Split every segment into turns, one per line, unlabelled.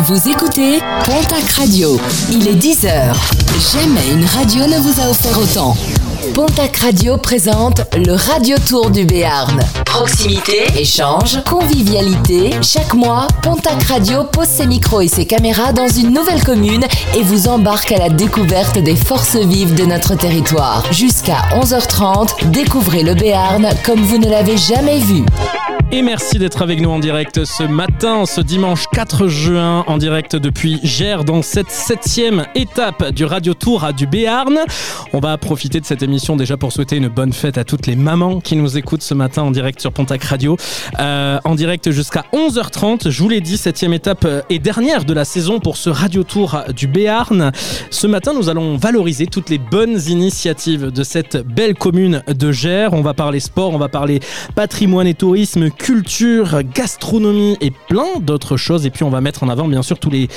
Vous écoutez Pontac Radio. Il est 10h. Jamais une radio ne vous a offert autant. Pontac Radio présente le Radio Tour du Béarn. Proximité, échange, convivialité. Chaque mois, Pontac Radio pose ses micros et ses caméras dans une nouvelle commune et vous embarque à la découverte des forces vives de notre territoire. Jusqu'à 11h30, découvrez le Béarn comme vous ne l'avez jamais vu.
Et merci d'être avec nous en direct ce matin, ce dimanche 4 juin, en direct depuis Gers, dans cette septième étape du Radio Tour à du Béarn. On va profiter de cette émission déjà pour souhaiter une bonne fête à toutes les mamans qui nous écoutent ce matin en direct sur Pontac Radio. Euh, en direct jusqu'à 11h30, je vous l'ai dit, septième étape et dernière de la saison pour ce Radio Tour du Béarn. Ce matin, nous allons valoriser toutes les bonnes initiatives de cette belle commune de Gers. On va parler sport, on va parler patrimoine et tourisme, culture, gastronomie et plein d'autres choses. Et puis on va mettre en avant bien sûr tous les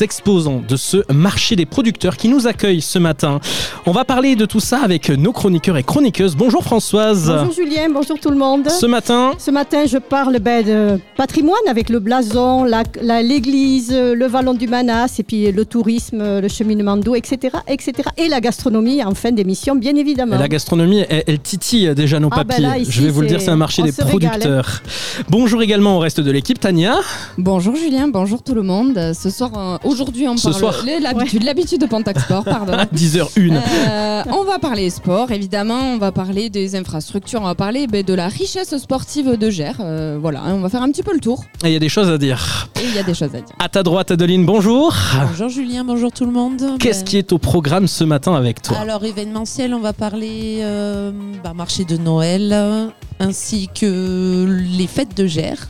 exposants de ce marché des producteurs qui nous accueillent ce matin. On va parler de tout ça avec nos chroniqueurs et chroniqueuses. Bonjour Françoise.
Bonjour Julien, bonjour tout le monde.
Ce matin,
Ce matin, je parle ben, de patrimoine avec le blason, la- la- l'église, le vallon du Manas, et puis le tourisme, le cheminement d'eau, etc., etc. Et la gastronomie en fin d'émission, bien évidemment.
la gastronomie, elle, elle titille déjà nos
Ah ben
papiers.
là, ici,
Je vais vous le dire,
c'est-
un marché des
régale,
producteurs. Bonjour également au reste de l'équipe, Tania.
Bonjour Julien, bonjour tout le monde. Ce soir, euh, aujourd'hui, on
Ce
parle
soir.
l'habitude, l'habitude de Pontac Sport, pardon.
10h01.
Euh, on va parler sport, évidemment. On va parler des infrastructures. On va parler ben, de la richesse sportive de Gers. Euh, voilà, on va faire un petit peu le tour.
Et il y a des choses à dire.
Et il y a des choses à dire.
À ta droite, Adeline, bonjour.
Bonjour Julien, bonjour tout le monde.
Qu'est-ce
Ben,
qui est au programme ce matin avec toi?
Alors événementiel, on va parler euh, bah, marché de Noël ainsi que les fêtes de Gers.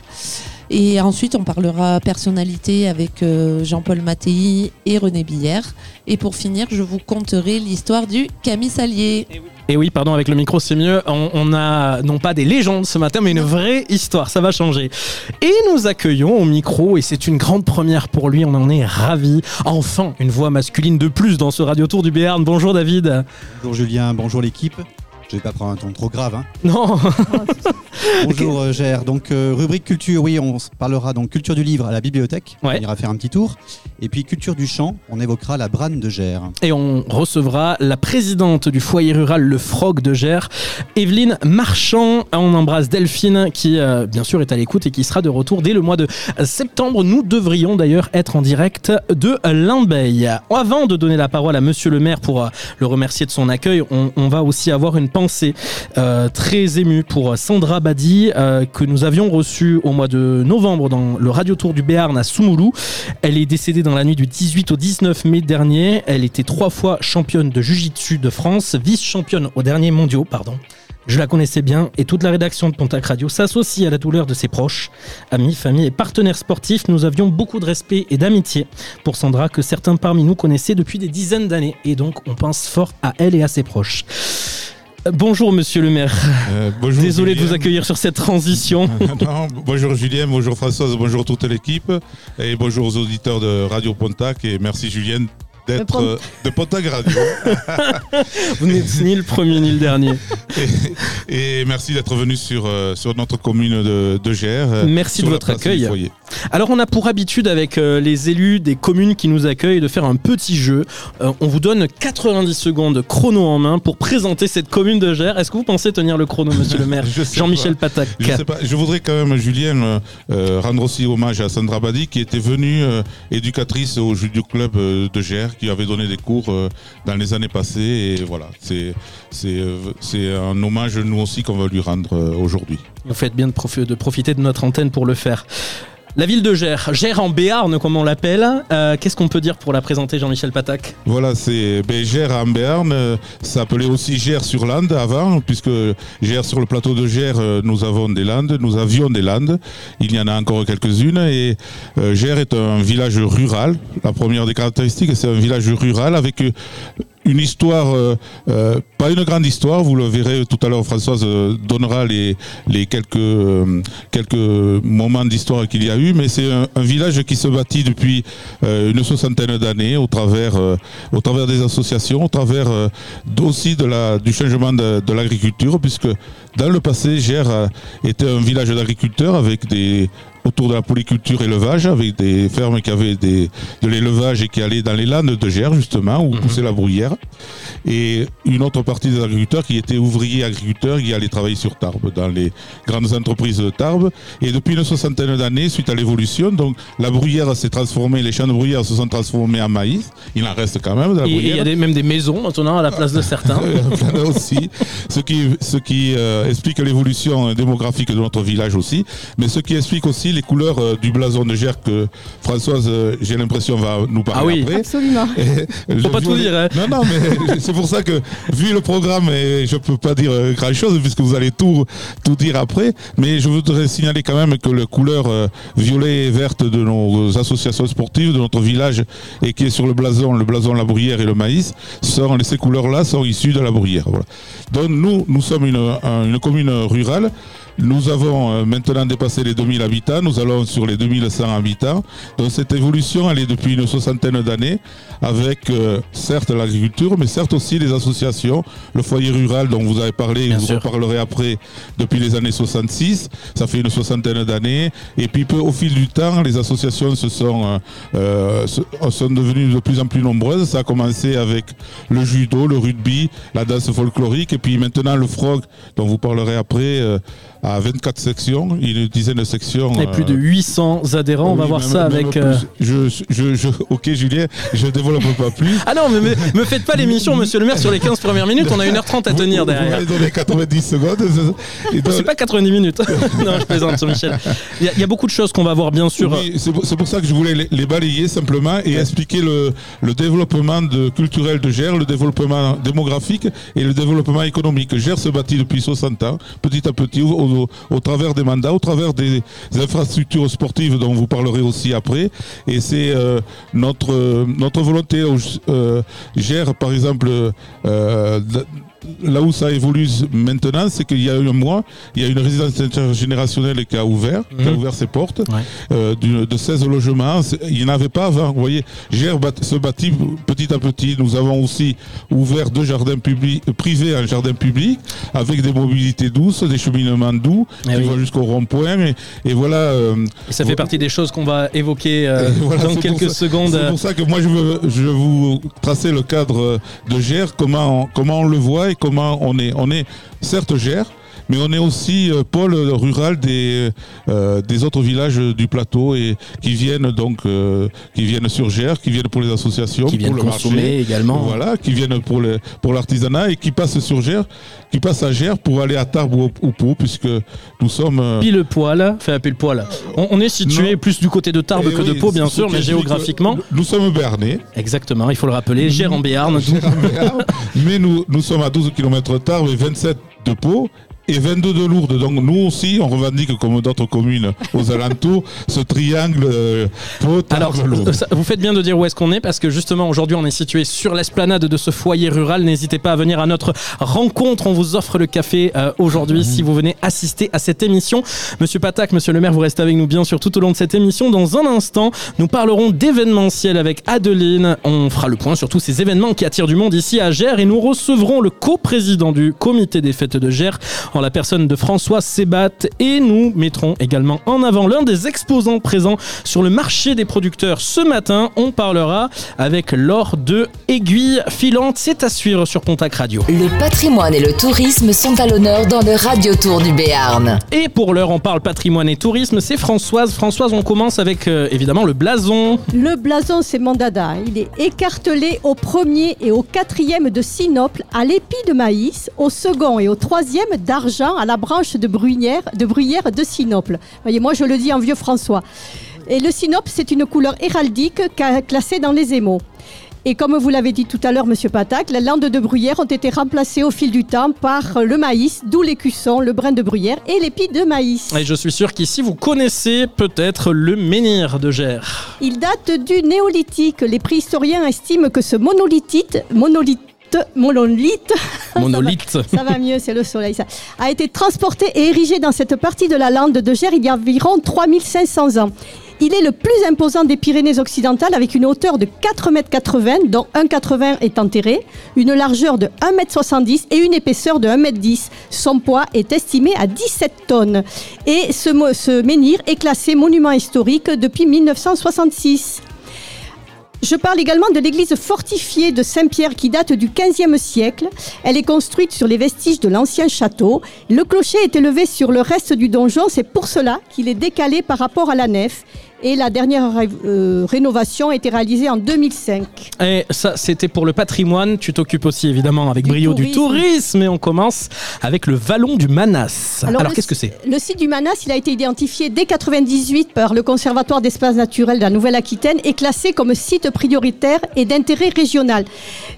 Et ensuite, on parlera personnalité avec euh, Jean-Paul Mattei et René Billère. Et pour finir, je vous conterai l'histoire du Camille Salier.
Et oui, pardon, avec le micro, c'est mieux. On, on a non pas des légendes ce matin, mais une vraie histoire. Ça va changer. Et nous accueillons au micro, et c'est une grande première pour lui. On en est ravis. Enfin, une voix masculine de plus dans ce Radio Tour du Béarn. Bonjour David.
Bonjour Julien, bonjour l'équipe. Je vais pas prendre un ton trop grave. Hein.
Non,
Bonjour euh, Gère. Donc euh, rubrique culture, oui, on parlera donc culture du livre à la bibliothèque.
Ouais.
On ira faire un petit tour. Et puis culture du chant, on évoquera la brane de Gère.
et on recevra la présidente du foyer rural Le Frog de Gers, Evelyne Marchand. On embrasse Delphine qui, euh, bien sûr, est à l'écoute et qui sera de retour dès le mois de septembre. Nous devrions d'ailleurs être en direct de Limbeil. Avant de donner la parole à monsieur le maire pour euh, le remercier de son accueil, on, on va aussi avoir une pensée euh, très émue pour Sandra Badi euh, que nous avions reçue au mois de novembre dans le Radio Tour du Béarn à Soumoulou. Elle est décédée dans la nuit du 18 au 19 mai dernier. Elle était trois fois championne de Jiu-Jitsu de France, vice-championne aux derniers mondiaux, pardon. Je la connaissais bien et toute la rédaction de Pontac Radio s'associe à la douleur de ses proches, amis, familles et partenaires sportifs. Nous avions beaucoup de respect et d'amitié pour Sandra que certains parmi nous connaissaient depuis des dizaines d'années et donc on pense fort à elle et à ses proches. Bonjour monsieur le maire,
Euh, bonjour
désolé de vous accueillir sur cette transition.
Non, bonjour Julien, bonjour Françoise, bonjour toute l'équipe. Et bonjour aux auditeurs de Radio Pontac. Et merci Julien d'être euh, de Pontac Radio
Vous n'êtes ni le premier ni le dernier.
et, et merci d'être venu sur, euh, sur notre commune de, de Gers. euh,
Merci de votre accueil. Alors on a pour habitude avec euh, les élus des communes qui nous accueillent de faire un petit jeu. Euh, on vous donne 90 secondes chrono en main pour présenter cette commune de Gers. Est-ce que vous pensez tenir le chrono, monsieur le maire
Je
Jean-Michel Patac.
Je, sais pas, je voudrais quand même, Julien, rendre aussi hommage à Sandra Badi, qui était venue euh, éducatrice au judo club de Gers, qui avait donné des cours euh, dans les années passées. Et voilà, c'est c'est c'est un hommage, nous aussi, qu'on va lui rendre euh, aujourd'hui.
Vous faites bien de profiter de notre antenne pour le faire. La ville de Gers, Gers en Béarn comme on l'appelle. Euh, Qu'est-ce qu'on peut dire pour la présenter, Jean-Michel Patac
Voilà, c'est ben, Gers en Béarn, euh, ça s'appelait aussi Gers sur Landes avant, puisque Gers sur le plateau de Gers, euh, nous avons des Landes, nous avions des Landes, il y en a encore quelques-unes, et euh, Gers est un village rural. La première des caractéristiques, c'est un village rural avec euh, une histoire, euh, euh, pas une grande histoire, vous le verrez tout à l'heure, Françoise euh, donnera les, quelques, quelques moments d'histoire qu'il y a eu, mais c'est un, village qui se bâtit depuis une soixantaine d'années au travers, au travers des associations, au travers aussi de la, du changement de, de l'agriculture, puisque dans le passé, Gers était un village d'agriculteurs avec des autour de la polyculture élevage, avec des fermes qui avaient des, de l'élevage et qui allaient dans les landes de Gers, justement, où poussait la bruyère. Et une autre partie des agriculteurs qui étaient ouvriers agriculteurs qui allaient travailler sur Tarbes, dans les grandes entreprises de Tarbes. Et depuis une soixantaine d'années, suite à l'évolution, donc la bruyère s'est transformée, les champs de bruyère se sont transformés en maïs. Il en reste quand même de la
Et il y
bruyère.
a des- même des maisons maintenant à la place de certains.
Aussi, ce qui, ce qui euh, explique l'évolution démographique de notre village aussi, mais ce qui explique aussi les couleurs euh, du blason de Gers que Françoise, euh, j'ai l'impression, va nous parler
Ah oui.
après.
Absolument.
Et
Faut pas tout dire, hein.
Non, non, mais c'est pour ça que, vu le programme, et je peux pas dire grand chose, puisque vous allez tout, tout dire après, mais je voudrais signaler quand même que la couleur euh, violet et verte de nos associations sportives, de notre village, et qui est sur le blason, le blason, la bruyère et le maïs, sont, ces couleurs-là sont issues de la bruyère. Voilà. Donc nous, nous sommes une, un- une commune rurale. Nous avons euh, maintenant dépassé les 2000 habitants, nous allons sur les 2100 habitants. Donc cette évolution, elle est depuis une soixantaine d'années, avec euh, certes l'agriculture, mais certes aussi les associations, le foyer rural dont vous avez parlé, et
Bien
vous
sûr.
reparlerez après, depuis les années 66, ça fait une soixantaine d'années. Et puis peu- au fil du temps, les associations se sont, euh, euh, se- sont devenues de plus en plus nombreuses. Ça a commencé avec le judo, le rugby, la danse folklorique, et puis maintenant le frog, dont vous parlerez après, euh, à 24 sections, une dizaine de sections.
Et plus de
euh,
800 adhérents. On va voir ça avec. euh,
Je, je, je- ok Julien, je développe pas plus.
Ah non, mais me, me faites pas l'émission, monsieur le maire, sur les 15 premières minutes. On a 1h30 à tenir
Vous- Vous
derrière.
m'avez donné 90 secondes.
C'est pas 90 minutes. non, je plaisante sur Michel. Il y, a- il y a beaucoup de choses qu'on va voir, bien sûr.
Oui, c'est pour, ça que je voulais les, les balayer simplement et expliquer le, le développement de, culturel de Gers, le développement démographique et le développement économique. Gers se bâtit depuis 60 ans, petit à petit, au, au- travers des mandats, au travers des, infrastructures sportives dont vous parlerez aussi après. Et c'est euh, notre, notre volonté. au- euh, Gers, par exemple, euh, là où ça évolue maintenant, c'est qu'il y a un mois, il y a une résidence intergénérationnelle qui a ouvert, qui a
Mhm.
ouvert ses portes,
Ouais.
euh, de 16 logements. Il n'y en avait pas avant. Vous voyez, bat- se bâtit petit à petit. Nous avons aussi ouvert deux jardins publics, privés en jardin public, avec des mobilités douces, des cheminements doux,
Eh
qui
oui.
vont jusqu'au rond-point. Et, et voilà. euh,
Et ça fait partie des choses qu'on va évoquer euh,
voilà,
dans quelques
ça-
secondes.
C'est pour ça que moi je veux, je veux vous tracer le cadre de Gers, comment on, comment on le voit comment on est. On est certes Gers, mais on est aussi euh, pôle rural des, euh, des autres villages du plateau et qui viennent donc euh, qui viennent sur Gers, qui viennent pour les associations,
qui viennent
pour le
consommer
marché.
également.
Voilà, qui viennent pour le pour l'artisanat et qui passent sur Gers, qui passent à Gers pour aller à Tarbes ou, ou Pau, puisque nous sommes. euh,
Pile poil, fait pile poil. On, on est situé
Non.
plus du côté de Tarbes
eh
que de Pau, bien sûr, mais géographiquement.
Nous sommes Bernais.
Exactement, il faut le rappeler. Gers en Béarn,
Mais nous, nous sommes à 12 km de Tarbes et 27 de Pau. Et 22 de Lourdes. Donc nous aussi, on revendique comme d'autres communes aux alentours ce triangle euh,
Alors,
Lourdes.
ça- vous faites bien de dire où est-ce qu'on est parce que justement aujourd'hui on est situé sur l'esplanade de ce foyer rural. N'hésitez pas à venir à notre rencontre. On vous offre le café euh, aujourd'hui si vous venez assister à cette émission. Monsieur Patak, Monsieur le maire, vous restez avec nous bien sûr tout au long de cette émission. Dans un instant, nous parlerons d'événementiel avec Adeline. On fera le point sur tous ces événements qui attirent du monde ici à Gers et nous recevrons le coprésident du comité des fêtes de Gers en la personne de François Sébat et nous mettrons également en avant l'un des exposants présents sur le marché des producteurs. Ce matin, on parlera avec Laure de Aiguille Filante. C'est à suivre sur Pontac Radio.
Le patrimoine et le tourisme sont à l'honneur dans le Radio Tour du Béarn.
Et pour l'heure, on parle patrimoine et tourisme. C'est Françoise. Françoise, on commence avec euh, évidemment le blason.
Le blason, c'est mon dada. Il est écartelé au premier et au quatrième de sinople, à l'épi de maïs, au second et au troisième d'argent à la branche de bruyère de, bruyère de sinople. Voyez, moi je le dis en vieux François. Et le sinople, c'est une couleur héraldique classée dans les émaux. Et comme vous l'avez dit tout à l'heure, Monsieur Patac, les landes de bruyère ont été remplacées au fil du temps par le maïs, d'où l'écusson, le brin de bruyère et l'épi de maïs.
Et je suis sûr qu'ici, vous connaissez peut-être le menhir de Gers.
Il date du néolithique. Les préhistoriens estiment que ce monolithite, monolithe, monolithe, monolithe,
Monolithe.
ça va mieux, c'est le soleil, ça, a été transporté et érigé dans cette partie de la lande de Gers il y a environ 3500 ans. Il est le plus imposant des Pyrénées occidentales avec une hauteur de 4,80 m, dont 1,80 m est enterré, une largeur de 1,70 m et une épaisseur de 1,10 m. Son poids est estimé à 17 tonnes. Et ce menhir est classé monument historique depuis 1966. Je parle également de l'église fortifiée de Saint-Pierre qui date du XVe siècle. Elle est construite sur les vestiges de l'ancien château. Le clocher est élevé sur le reste du donjon, c'est pour cela qu'il est décalé par rapport à la nef. Et la dernière euh, rénovation a été réalisée en 2005.
Et ça, c'était pour le patrimoine. Tu t'occupes aussi évidemment avec
Du
brio du
tourisme.
Et on commence avec le vallon du Manas. Alors, qu'est-ce que c'est?
Le site du Manas, il a été identifié dès 98 par le Conservatoire d'espaces naturels de la Nouvelle-Aquitaine et classé comme site prioritaire et d'intérêt régional.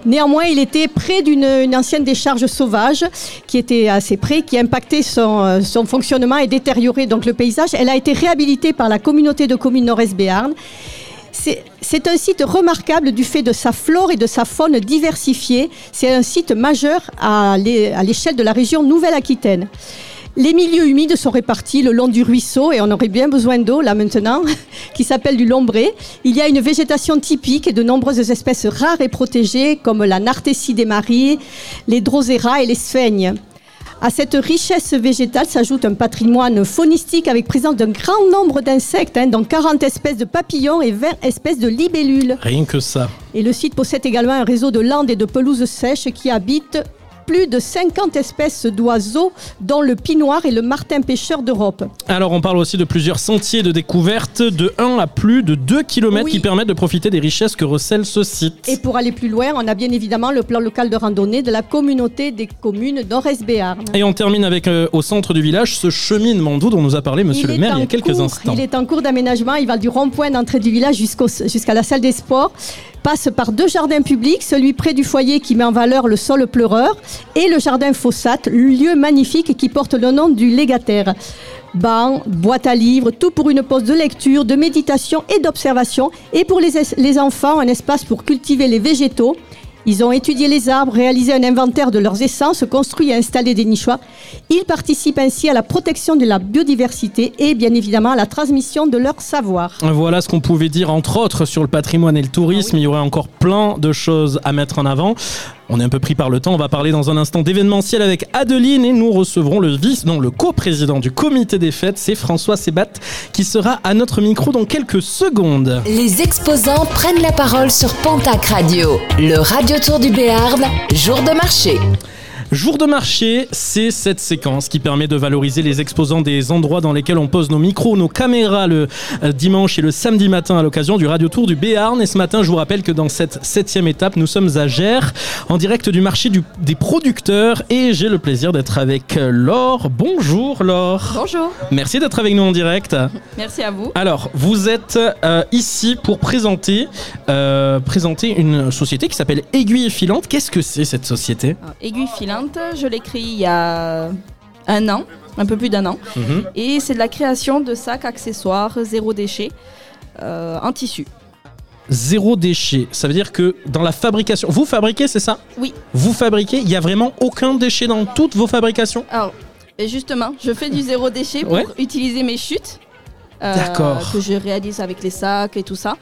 Néanmoins, il était près d'une une ancienne décharge sauvage qui était assez près, qui impactait son, euh, son fonctionnement et détériorait donc le paysage. Elle a été réhabilitée par la communauté de communes Nord-Est Béarn. C'est un site remarquable du fait de sa flore et de sa faune diversifiée. C'est un site majeur à l'é- à l'échelle de la région Nouvelle-Aquitaine. Les milieux humides sont répartis le long du ruisseau et on aurait bien besoin d'eau là maintenant, qui s'appelle du lombré. Il y a une végétation typique et de nombreuses espèces rares et protégées comme la nartessie des maris, les drosera et les sphègnes. À cette richesse végétale s'ajoute un patrimoine faunistique avec présence d'un grand nombre d'insectes, hein, dont 40 espèces de papillons et 20 espèces de libellules.
Rien que ça.
Et le site possède également un réseau de landes et de pelouses sèches qui habitent plus de 50 espèces d'oiseaux, dont le pinoir et le martin pêcheur d'Europe.
Alors, on parle aussi de plusieurs sentiers de découverte de 1 à plus de 2 km
Oui.
qui permettent de profiter des richesses que recèle ce site.
Et pour aller plus loin, on a bien évidemment le plan local de randonnée de la communauté des communes d'Orez-Béarn.
Et on termine avec euh, au centre du village ce cheminement d'eau dont nous a parlé monsieur
Il
le maire il y a quelques
cours-
instants.
Il est en cours d'aménagement. Il va du rond-point d'entrée du village jusqu'à la salle des sports. Passe par deux jardins publics, celui près du foyer qui met en valeur le sol pleureur et le jardin Fossate, lieu magnifique qui porte le nom du légataire. Banc, boîte à livres, tout pour une pause de lecture, de méditation et d'observation. Et pour les, es- les enfants, un espace pour cultiver les végétaux. Ils ont étudié les arbres, réalisé un inventaire de leurs essences, construit et installé des nichoirs. Ils participent ainsi à la protection de la biodiversité et bien évidemment à la transmission de leur savoir.
Voilà ce qu'on pouvait dire entre autres sur le patrimoine et le tourisme. Il y aurait encore plein de choses à mettre en avant. On est un peu pris par le temps. On va parler dans un instant d'événementiel avec Adeline et nous recevrons le vice, non, le co-président du comité des fêtes, c'est François Sébat, qui sera à notre micro dans quelques secondes.
Les exposants prennent la parole sur Pontac Radio, le radio tour du Béarn, jour de marché.
Jour de marché, c'est cette séquence qui permet de valoriser les exposants des endroits dans lesquels on pose nos micros, nos caméras le euh, dimanche et le samedi matin à l'occasion du Radio Tour du Béarn. Et ce matin, je vous rappelle que dans cette septième étape, nous sommes à Gers, en direct du marché du- des producteurs. Et j'ai le plaisir d'être avec euh, Laure. Bonjour Laure.
Bonjour,
Merci d'être avec nous en direct.
merci à vous.
Alors, vous êtes euh, ici pour présenter, euh, présenter une société qui s'appelle Aiguille Filante. Qu'est-ce que c'est cette société?
Alors, Aiguille filante, je l'ai créée il y a un an, un peu plus d'un an.
Mhm.
Et c'est de la création de sacs accessoires zéro déchet euh, en tissu.
Zéro déchet. Ça veut dire que dans la fabrication, vous fabriquez, c'est ça?
Oui.
Vous fabriquez, il n'y a vraiment aucun déchet dans toutes vos fabrications?
Alors, justement, je fais du zéro déchet pour
Ouais.
utiliser mes chutes. euh,
D'accord.
Que je réalise avec les sacs et tout ça.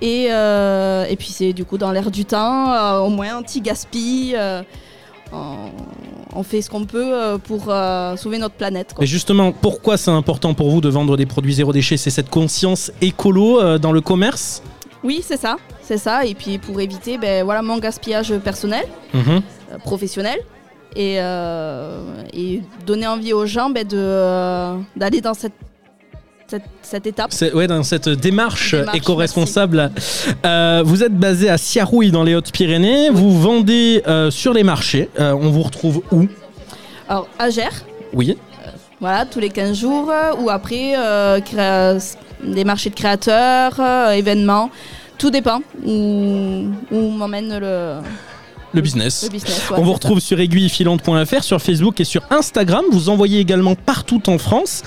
Et, euh, et puis c'est du coup dans l'air du temps, euh, au moins anti-gaspi. On, on fait ce qu'on peut euh, pour euh, sauver notre planète. quoi.
Et justement, pourquoi c'est important pour vous de vendre des produits zéro déchet? C'est cette conscience écolo euh, dans le commerce?
Oui, c'est ça, c'est ça. Et puis pour éviter, ben voilà, mon gaspillage personnel,
Mhm.
professionnel, et, euh, et donner envie aux gens de euh, d'aller dans cette, cette, cette étape.
Ouais, dans cette démarche,
Démarche,
éco-responsable. Euh, vous êtes basé à Siarouille dans les Hautes-Pyrénées. Vous vendez euh, sur les marchés. Euh, on vous retrouve où?
Alors à Gers,
Oui.
voilà, tous les 15 jours, ou après des marchés de créateurs, événements, tout dépend où, où m'emmène le,
Le business.
Le business, ouais,
On vous retrouve sur aiguillefilante.fr, sur Facebook et sur Instagram. Vous envoyez également partout en France.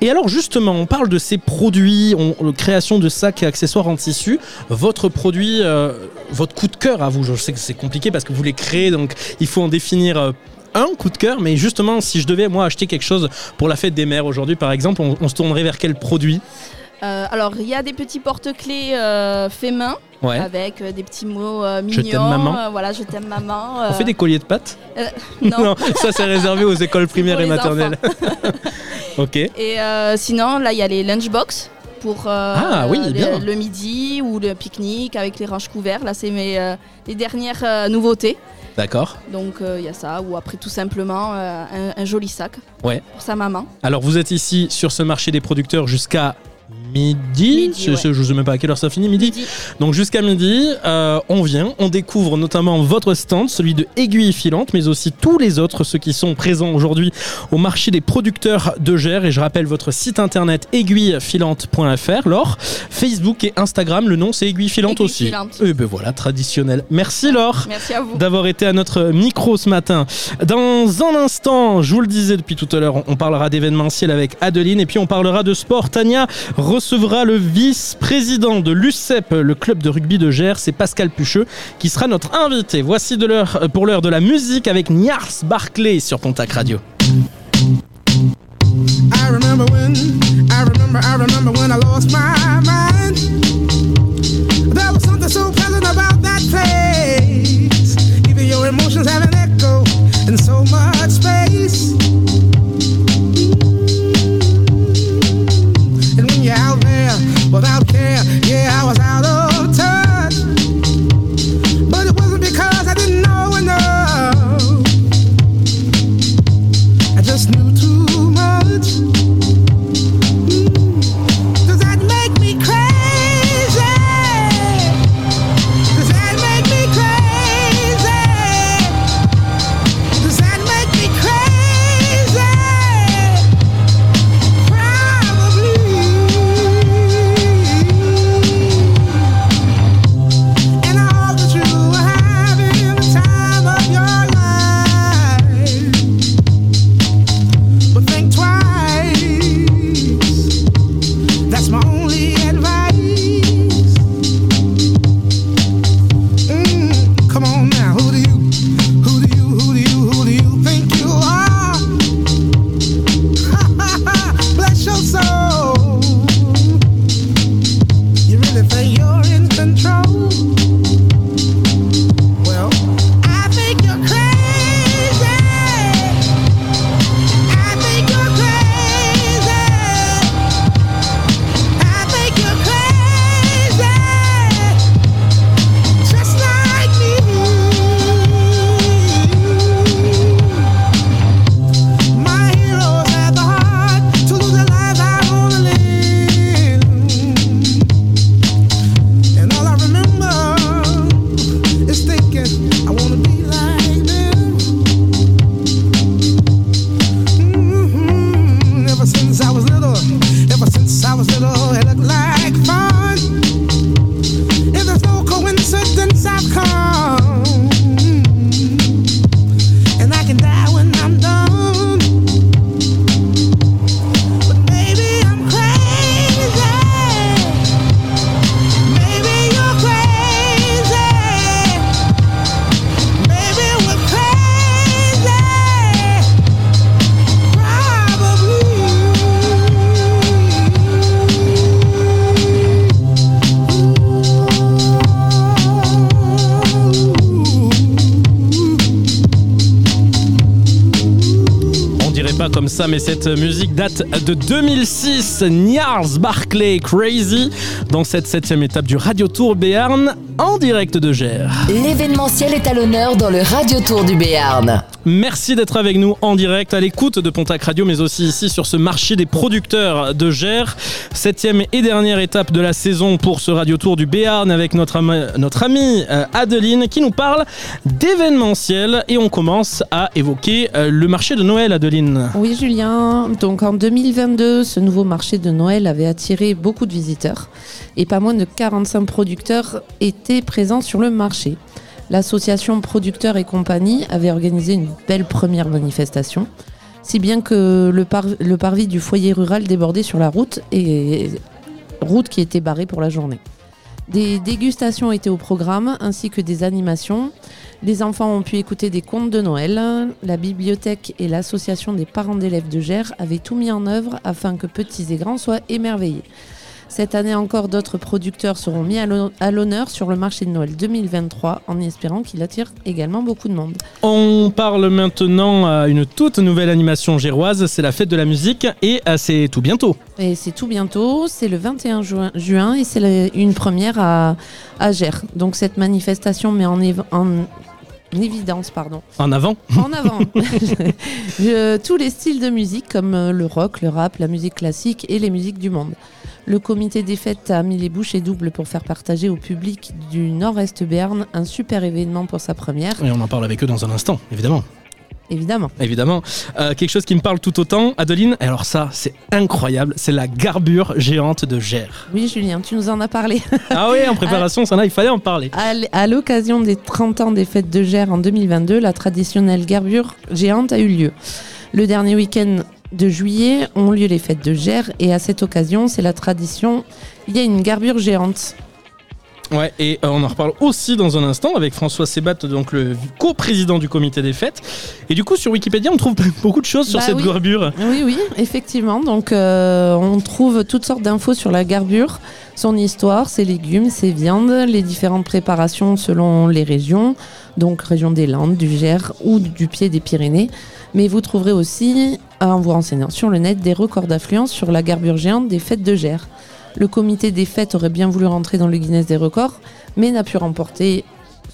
Et alors justement, on parle de ces produits, on, création de sacs et accessoires en tissu. Votre produit, euh, votre coup de cœur à vous, je sais que c'est compliqué parce que vous les créez, donc il faut en définir euh, un coup de cœur. Mais justement, si je devais moi acheter quelque chose pour la fête des mères aujourd'hui, par exemple, on, on se tournerait vers quel produit?
Euh, alors, il y a des petits porte-clés euh, faits main
Ouais.
avec euh, des petits mots euh,
Je
mignons.
t'aime, maman.
euh, voilà, je t'aime maman. euh,
On fait des colliers de pâtes
non.
ça c'est réservé aux écoles primaires et
les
maternelles. ok.
Et euh, sinon, là, il y a les lunchbox pour euh,
Ah oui,
le- midi ou le pique-nique avec les ranges couverts. Là, c'est mes euh, les dernières euh, nouveautés.
D'accord.
Donc, euh, il y a ça. Ou après, tout simplement, euh, un, un joli sac
Ouais.
pour sa maman.
Alors vous êtes ici sur ce marché des producteurs jusqu'à midi.
Midi,
Je-
ouais.
je, je sais même pas à quelle heure ça finit, midi.
Midi.
Donc jusqu'à midi, euh, on vient, on découvre notamment votre stand, celui de Aiguille Filante, mais aussi tous les autres, ceux qui sont présents aujourd'hui au marché des producteurs de Gers. Et je rappelle votre site internet aiguillefilante.fr, Laure. Facebook et Instagram, le nom c'est Aiguille Filante
Aiguille
aussi.
Filante.
Et ben voilà, traditionnel. Merci Laure
Merci à vous.
d'avoir été à notre micro ce matin. Dans un instant, je vous le disais depuis tout à l'heure, on parlera d'événementiel avec Adeline et puis on parlera de sport. Tania recevra le vice-président de l'UCEP, le club de rugby de Gers, c'est Pascal Pucheux qui sera notre invité. Voici l'heure pour l'heure de la musique avec Niars Barclay sur Pontac Radio. Date de 2006. Niars Barclay Crazy dans cette septième étape du Radio Tour Béarn en direct de Gers.
L'événementiel est à l'honneur dans le Radio Tour du Béarn.
Merci d'être avec nous en direct à l'écoute de Pontac Radio, mais aussi ici sur ce marché des producteurs de Gers. Septième et dernière étape de la saison pour ce Radio Tour du Béarn avec notre, am- notre amie euh, Adeline qui nous parle d'événementiel et on commence à évoquer euh, le marché de Noël, Adeline.
Oui, Julien. Donc en 2022, ce nouveau marché de Noël avait attiré beaucoup de visiteurs et pas moins de 45 producteurs étaient présents sur le marché. L'association Producteurs et compagnie avait organisé une belle première manifestation, si bien que le, par- le parvis du foyer rural débordait sur la route et route qui était barrée pour la journée. Des dégustations étaient au programme ainsi que des animations. Les enfants ont pu écouter des contes de Noël. La bibliothèque et l'association des parents d'élèves de Gers avaient tout mis en œuvre afin que petits et grands soient émerveillés. Cette année encore, d'autres producteurs seront mis à l'hon- à l'honneur sur le marché de Noël 2023 en espérant qu'il attire également beaucoup de monde.
On parle maintenant à une toute nouvelle animation géroise, c'est la fête de la musique et c'est tout bientôt.
Et c'est tout bientôt, c'est le 21 juin, juin et c'est une première à, à Gers. Donc cette manifestation met en, év- en évidence pardon,
En avant.
en avant Je- tous les styles de musique comme euh, le rock, le rap, la musique classique et les musiques du monde. Le comité des fêtes a mis les bouchées doubles pour faire partager au public du Nord-Est Berne un super événement pour sa première,
Et on en parle avec eux dans un instant, évidemment.
évidemment.
Évidemment. Euh, quelque chose qui me parle tout autant, Adeline, alors ça, c'est incroyable, c'est la garbure géante de Gers.
Oui Julien, tu nous en as parlé.
Ah oui, en préparation, ça là, il fallait en parler.
À l'occasion des 30 ans des fêtes de Gers en 2022, la traditionnelle garbure géante a eu lieu. Le dernier week-end de juillet ont lieu les fêtes de Gers et à cette occasion, c'est la tradition, il y a une garbure géante.
Ouais, et euh, on en reparle aussi dans un instant avec François Sébat, donc le co-président du comité des fêtes. Et du coup, sur Wikipédia, on trouve beaucoup de choses sur
Bah
cette
oui.
garbure.
Oui, oui, effectivement. Donc, euh, on trouve toutes sortes d'infos sur la garbure, son histoire, ses légumes, ses viandes, les différentes préparations selon les régions, donc région des Landes, du Gers ou du pied des Pyrénées. Mais vous trouverez aussi, en vous renseignant sur le net, des records d'affluence sur la garbure géante des fêtes de Gers. Le comité des fêtes aurait bien voulu rentrer dans le Guinness des records, mais n'a pu remporter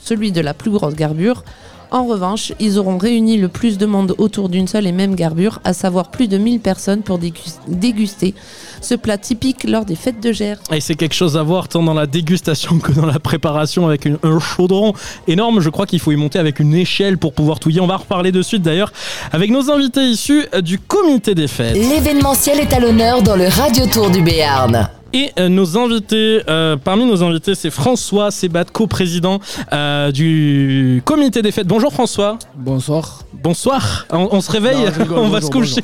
celui de la plus grosse garbure. En revanche, ils auront réuni le plus de monde autour d'une seule et même garbure, à savoir plus de 1000 personnes pour dégus- déguster ce plat typique lors des fêtes de Gers.
Et c'est quelque chose à voir tant dans la dégustation que dans la préparation avec une- un chaudron énorme. Je crois qu'il faut y monter avec une échelle pour pouvoir touiller. On va reparler de suite d'ailleurs avec nos invités issus du comité des fêtes.
L'événementiel est à l'honneur dans le Radio Tour du Béarn.
Et euh, nos invités, euh, parmi nos invités, c'est François Sébat, co-président euh, du comité des fêtes. Bonjour François.
Bonsoir.
Bonsoir. On, on se réveille,
Non, je rigole,
on va se coucher.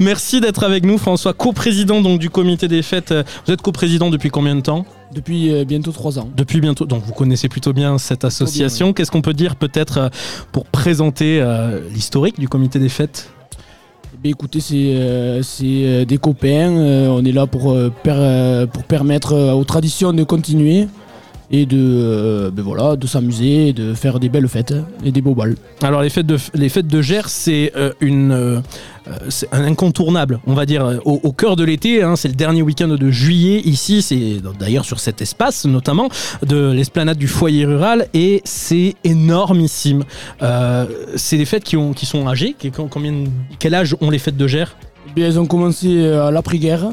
Merci d'être avec nous, François, co-président donc du comité des fêtes. Vous êtes co-président depuis combien de temps?
Depuis bientôt trois ans.
Depuis bientôt. Donc vous connaissez plutôt bien cette association. Qu'est-ce qu'on peut dire peut-être pour présenter l'historique du comité des fêtes?
Écoutez, c'est euh, euh, des copains. euh, on est là pour, per- pour permettre aux traditions de continuer et de, euh, ben voilà, de s'amuser, de faire des belles fêtes et des beaux balles.
Alors les fêtes de, les fêtes de Gers, c'est euh, une, euh, c'est un incontournable, on va dire, au, au cœur de l'été. hein, c'est le dernier week-end de juillet ici. C'est d'ailleurs sur cet espace, notamment de l'esplanade du foyer rural, et c'est énormissime. Euh, c'est des fêtes qui, ont, qui sont âgées. Qui- combien, quel âge ont les fêtes de Gers?
Eh bien, elles ont commencé à l'après-guerre.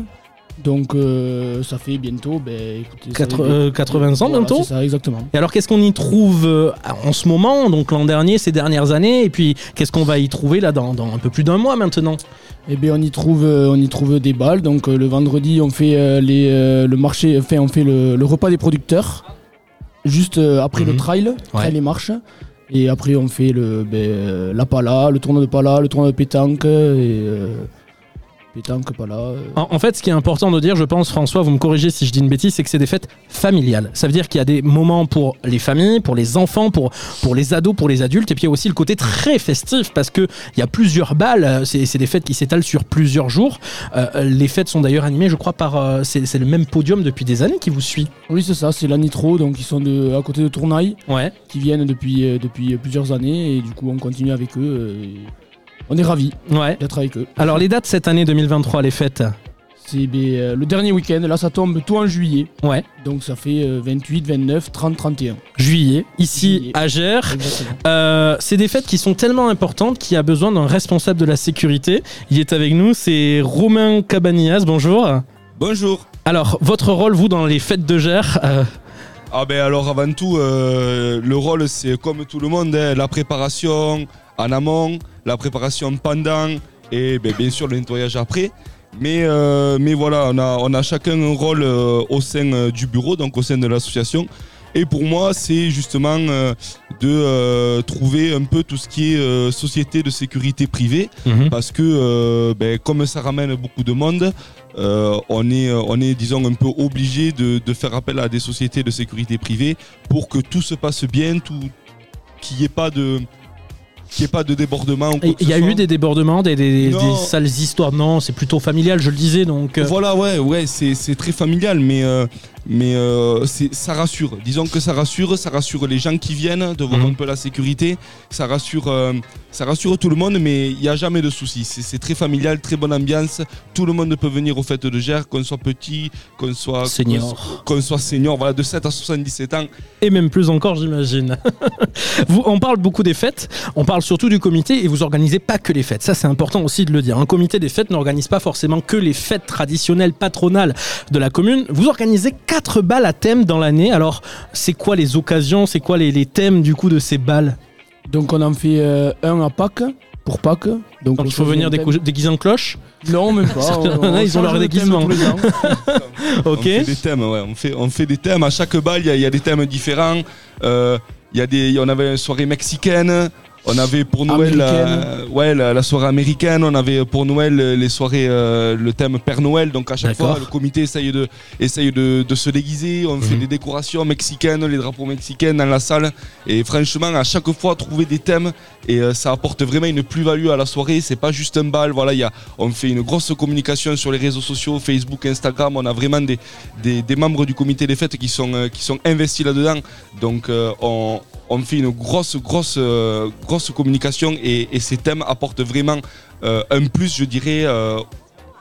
Donc, euh, ça fait bientôt. Ben, écoutez, ça
Quatre-
fait-
euh, 80 ans
Voilà,
bientôt
C'est ça, exactement.
Et alors, qu'est-ce qu'on y trouve euh, en ce moment, donc l'an dernier, ces dernières années, et puis qu'est-ce qu'on va y trouver là dans, dans un peu plus d'un mois maintenant?
Eh bien, on y trouve, euh, on y trouve des balles. Donc, euh, le vendredi, on fait euh, les, euh, le marché, enfin, on fait le, le repas des producteurs, juste euh, après le
Mhm.
trail, trail
Ouais.
et marche. Et après, on fait le, ben, euh, la pala, le tournoi de pala, le tournoi de pétanque et euh, pétanque, euh.
En, en fait, ce qui est important de dire, je pense, François, vous me corrigez si je dis une bêtise, c'est que c'est des fêtes familiales. Ça veut dire qu'il y a des moments pour les familles, pour les enfants, pour, pour les ados, pour les adultes, et puis il y a aussi le côté très festif parce que il y a plusieurs balles. euh, C'est des fêtes qui s'étalent sur plusieurs jours. Euh, les fêtes sont d'ailleurs animées, je crois, par euh, c'est le même podium depuis des années qui vous suit.
Oui, c'est ça, c'est la Nitro, donc ils sont de, à côté de Tournaille,
Ouais.
qui viennent depuis, euh, depuis plusieurs années. Et du coup, on continue avec eux. et on est ravis
Ouais.
d'être avec eux.
Alors les dates cette année 2023, les fêtes.
C'est euh, le dernier week-end, là ça tombe tout en juillet.
Ouais.
Donc ça fait euh, 28, 29, 30, 31.
Juillet, ici
Juillet.
à Gers. Euh, c'est des fêtes qui sont tellement importantes qu'il y a besoin d'un responsable de la sécurité. Il est avec nous, c'est Romain Cabanillas. Bonjour.
Bonjour.
Alors, votre rôle, vous, dans les fêtes de Gers euh,
Ah ben alors avant tout, euh, le rôle c'est comme tout le monde, hein, la préparation en amont, la préparation pendant et ben, bien sûr le nettoyage après. Mais, euh, mais voilà, on a, on a chacun un rôle euh, au sein euh, du bureau, donc au sein de l'association. Et pour moi, c'est justement euh, de euh, trouver un peu tout ce qui est euh, société de sécurité privée
Mhm.
parce que ben, comme ça ramène beaucoup de monde, on, est, on est disons un peu obligé de, de faire appel à des sociétés de sécurité privée pour que tout se passe bien, tout qu'il n'y ait pas de qu'il ait pas de débordement.
Il y a eu des débordements, des, des-
Non.
des sales histoires. Non, c'est plutôt familial, je le disais. Donc, euh,
Voilà, ouais, ouais, c'est c'est très familial, mais, euh, mais euh, ça rassure. Disons que ça rassure, ça rassure les gens qui viennent de voir
Mhm.
un peu la sécurité, ça rassure, euh, ça rassure tout le monde, mais il n'y a jamais de soucis. C'est très familial, très bonne ambiance. Tout le monde peut venir aux fêtes de Gers, qu'on soit petit, qu'on soit
Senior.
qu'on soit senior, voilà, de 7 à 77 ans.
et même plus encore, j'imagine. On parle beaucoup des fêtes, on parle surtout du comité et vous organisez pas que les fêtes. Ça, c'est important aussi de le dire. Un comité des fêtes n'organise pas forcément que les fêtes traditionnelles patronales de la commune. Vous organisez quatre balles à thème dans l'année. Alors, c'est quoi les occasions C'est quoi les, les thèmes du coup de ces balles?
Donc on en fait euh, un à Pâques, pour Pâques. Donc,
Donc,
on
il faut venir déguisé en cloche?
Non, même pas. On- on
ils ont leur déguisement.
ans.
On
Ok.
fait des thèmes, ouais. On fait, on fait des thèmes. À chaque bal, il y a- il y, a des thèmes différents. Euh, il y a des, on avait une soirée mexicaine. On avait pour Noël la, ouais, la, la soirée américaine. On avait pour Noël euh, les soirées, euh, le thème Père Noël. Donc à chaque fois, le comité essaye de, essaye de, de se déguiser. On fait
Mhm.
des décorations mexicaines, les drapeaux mexicains dans la salle. Et franchement, à chaque fois, trouver des thèmes et euh, ça apporte vraiment une plus-value à la soirée. C'est pas juste un bal. Voilà, il y a, on fait une grosse communication sur les réseaux sociaux, Facebook, Instagram. On a vraiment des, des, des membres du comité des fêtes qui sont, euh, qui sont investis là-dedans. Donc euh, on, on fait une grosse, grosse, euh, communication et, ces thèmes apportent vraiment euh, un plus, je dirais, euh,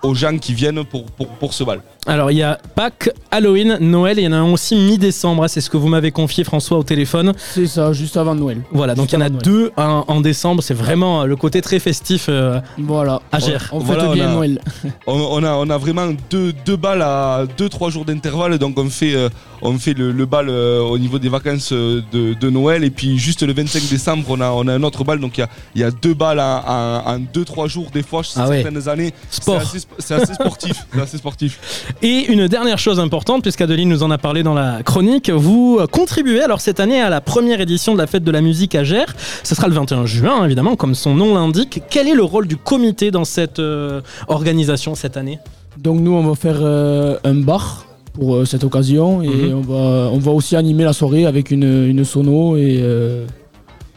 aux gens qui viennent pour ce bal.
Alors, il y a Pâques, Halloween, Noël, et il y en a un aussi mi-décembre. hein, C'est ce que vous m'avez confié, François, au téléphone.
C'est ça, juste avant Noël.
Voilà, donc il y en a
Noël.
deux en, en décembre. C'est vraiment euh, le côté très festif euh,
Voilà.
à Gers.
On
Voilà, on
bien
a-
Noël.
On, on a, on a vraiment deux, deux balles à 2-3 jours d'intervalle, donc on fait, euh, on fait le, le bal euh, au niveau des vacances de, de Noël, et puis juste le 25 décembre, on a, on a un autre bal, donc il y a, il y a deux balles en- en 2-3 jours des fois,
Ah ouais.
certaines années. C'est
Sport.
assez, c'est assez sportif. c'est assez sportif.
Et une dernière chose importante, puisqu'Adeline nous en a parlé dans la chronique, vous contribuez alors cette année à la première édition de la fête de la musique à Gers. Ce sera le 21 juin, évidemment, comme son nom l'indique. Quel est le rôle du comité dans cette euh, organisation cette année?
Donc nous, on va faire euh, un bar pour euh, cette occasion et
Mhm.
on, va, on va aussi animer la soirée avec une, une sono et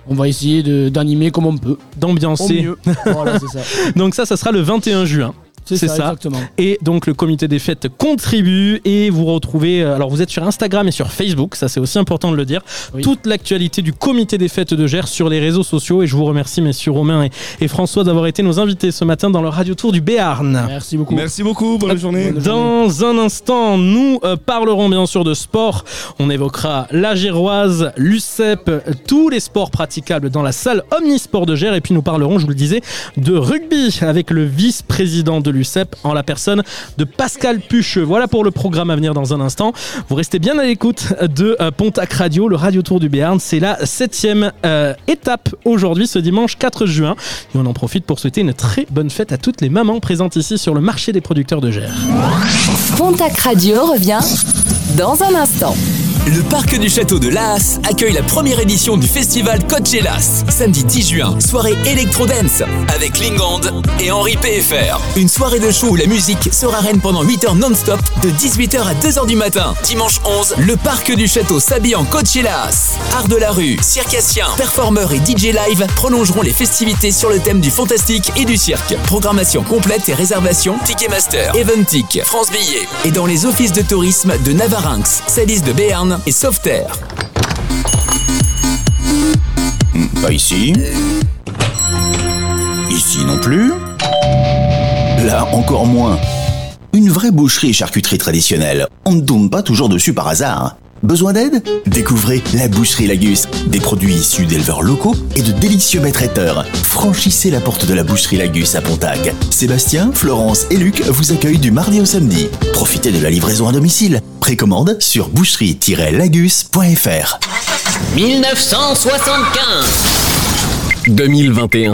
on va essayer d'animer comme on peut.
D'ambiancer.
voilà.
Donc ça, ça sera le 21 juin.
C'est ça,
ça.
exactement.
Et donc le comité des fêtes contribue et vous retrouvez, euh, alors vous êtes sur Instagram et sur Facebook, ça c'est aussi important de le dire,
Oui.
toute l'actualité du comité des fêtes de Gers sur les réseaux sociaux et je vous remercie messieurs Romain et, et François d'avoir été nos invités ce matin dans le Radio Tour du Béarn.
Merci beaucoup.
Merci beaucoup, bonne journée.
Bonne
Dans un instant, nous euh, parlerons bien sûr de sport. On évoquera la Géroise, l'UCEP, tous les sports praticables dans la salle Omnisport de Gers. Et puis nous parlerons, je vous le disais, de rugby avec le vice-président de l'UCEP en la personne de Pascal Pucheux. Voilà pour le programme à venir dans un instant. Vous restez bien à l'écoute de euh, Pontac Radio, le Radio Tour du Béarn. C'est la septième euh, étape aujourd'hui, ce dimanche 4 juin. Et on en profite pour souhaiter une très bonne fête à toutes les mamans présentes ici sur le marché des producteurs de Gers.
Pontac Radio revient dans un instant.
Le parc du château de Laas accueille la première édition du festival Coachellas. Samedi 10 juin, soirée Electro Dance avec Lingand et Henri PFR. Une soirée de show où la musique sera reine pendant 8 heures non-stop de 18h à 2h du matin. Dimanche 11, le parc du château s'habille en Coachellas. Art de la rue, circassiens, performeurs et DJ live prolongeront les festivités sur le thème du fantastique et du cirque. Programmation complète et réservation Ticketmaster, Eventic, France Billet et dans les offices de tourisme de Navarinx, Salis de Béarn et Sauveterre.
Pas ici. Ici non plus. Là encore moins. Une vraie boucherie et charcuterie traditionnelle. On ne tombe pas toujours dessus par hasard. Besoin d'aide Découvrez la boucherie Lagus. Des produits issus d'éleveurs locaux et de délicieux maîtres traiteurs. Franchissez la porte de la boucherie Lagus à Pontac. Sébastien, Florence et Luc vous accueillent du mardi au samedi. Profitez de la livraison à domicile. Précommande sur boucherie-lagus.fr.
1975 2021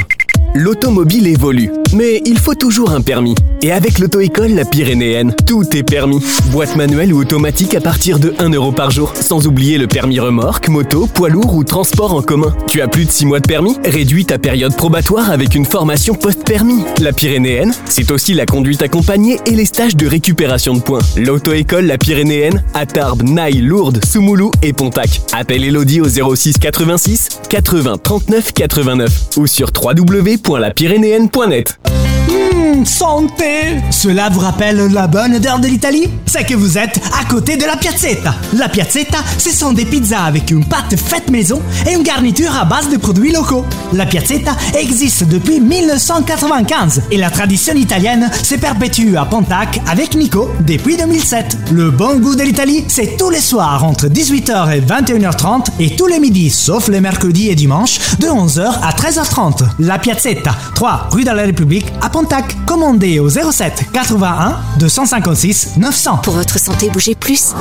L'automobile évolue, mais il faut toujours un permis. Et avec l'auto-école La Pyrénéenne, tout est permis. Boîte manuelle ou automatique à partir de 1 euro par jour. Sans oublier le permis remorque, moto, poids lourd ou transport en commun. Tu as plus de 6 mois de permis? Réduis ta période probatoire avec une formation post-permis. La Pyrénéenne, c'est aussi la conduite accompagnée et les stages de récupération de points. L'auto-école La Pyrénéenne à Tarbes, Naï, Lourdes, Soumoulou et Pontac. Appelle Elodie au 06 86 80 39 89 ou sur www.lapyrénéenne.net.
Mmh, santé Cela vous rappelle la bonne odeur de l'Italie? C'est que vous êtes à côté de la piazzetta. La piazzetta, ce sont des pizzas avec une pâte faite maison et une garniture à base de produits locaux. La piazzetta existe depuis 1995 et la tradition italienne se perpétue à Pontac avec Nico depuis 2007. Le bon goût de l'Italie, c'est tous les soirs entre 18h et 21h30 et tous les midis, sauf les mercredis et dimanches, de 11h à 13h30. La piazzetta, 3 rue de la République à Pontac. Commandez au 07 81 256 900.
Pour votre santé, bougez plus.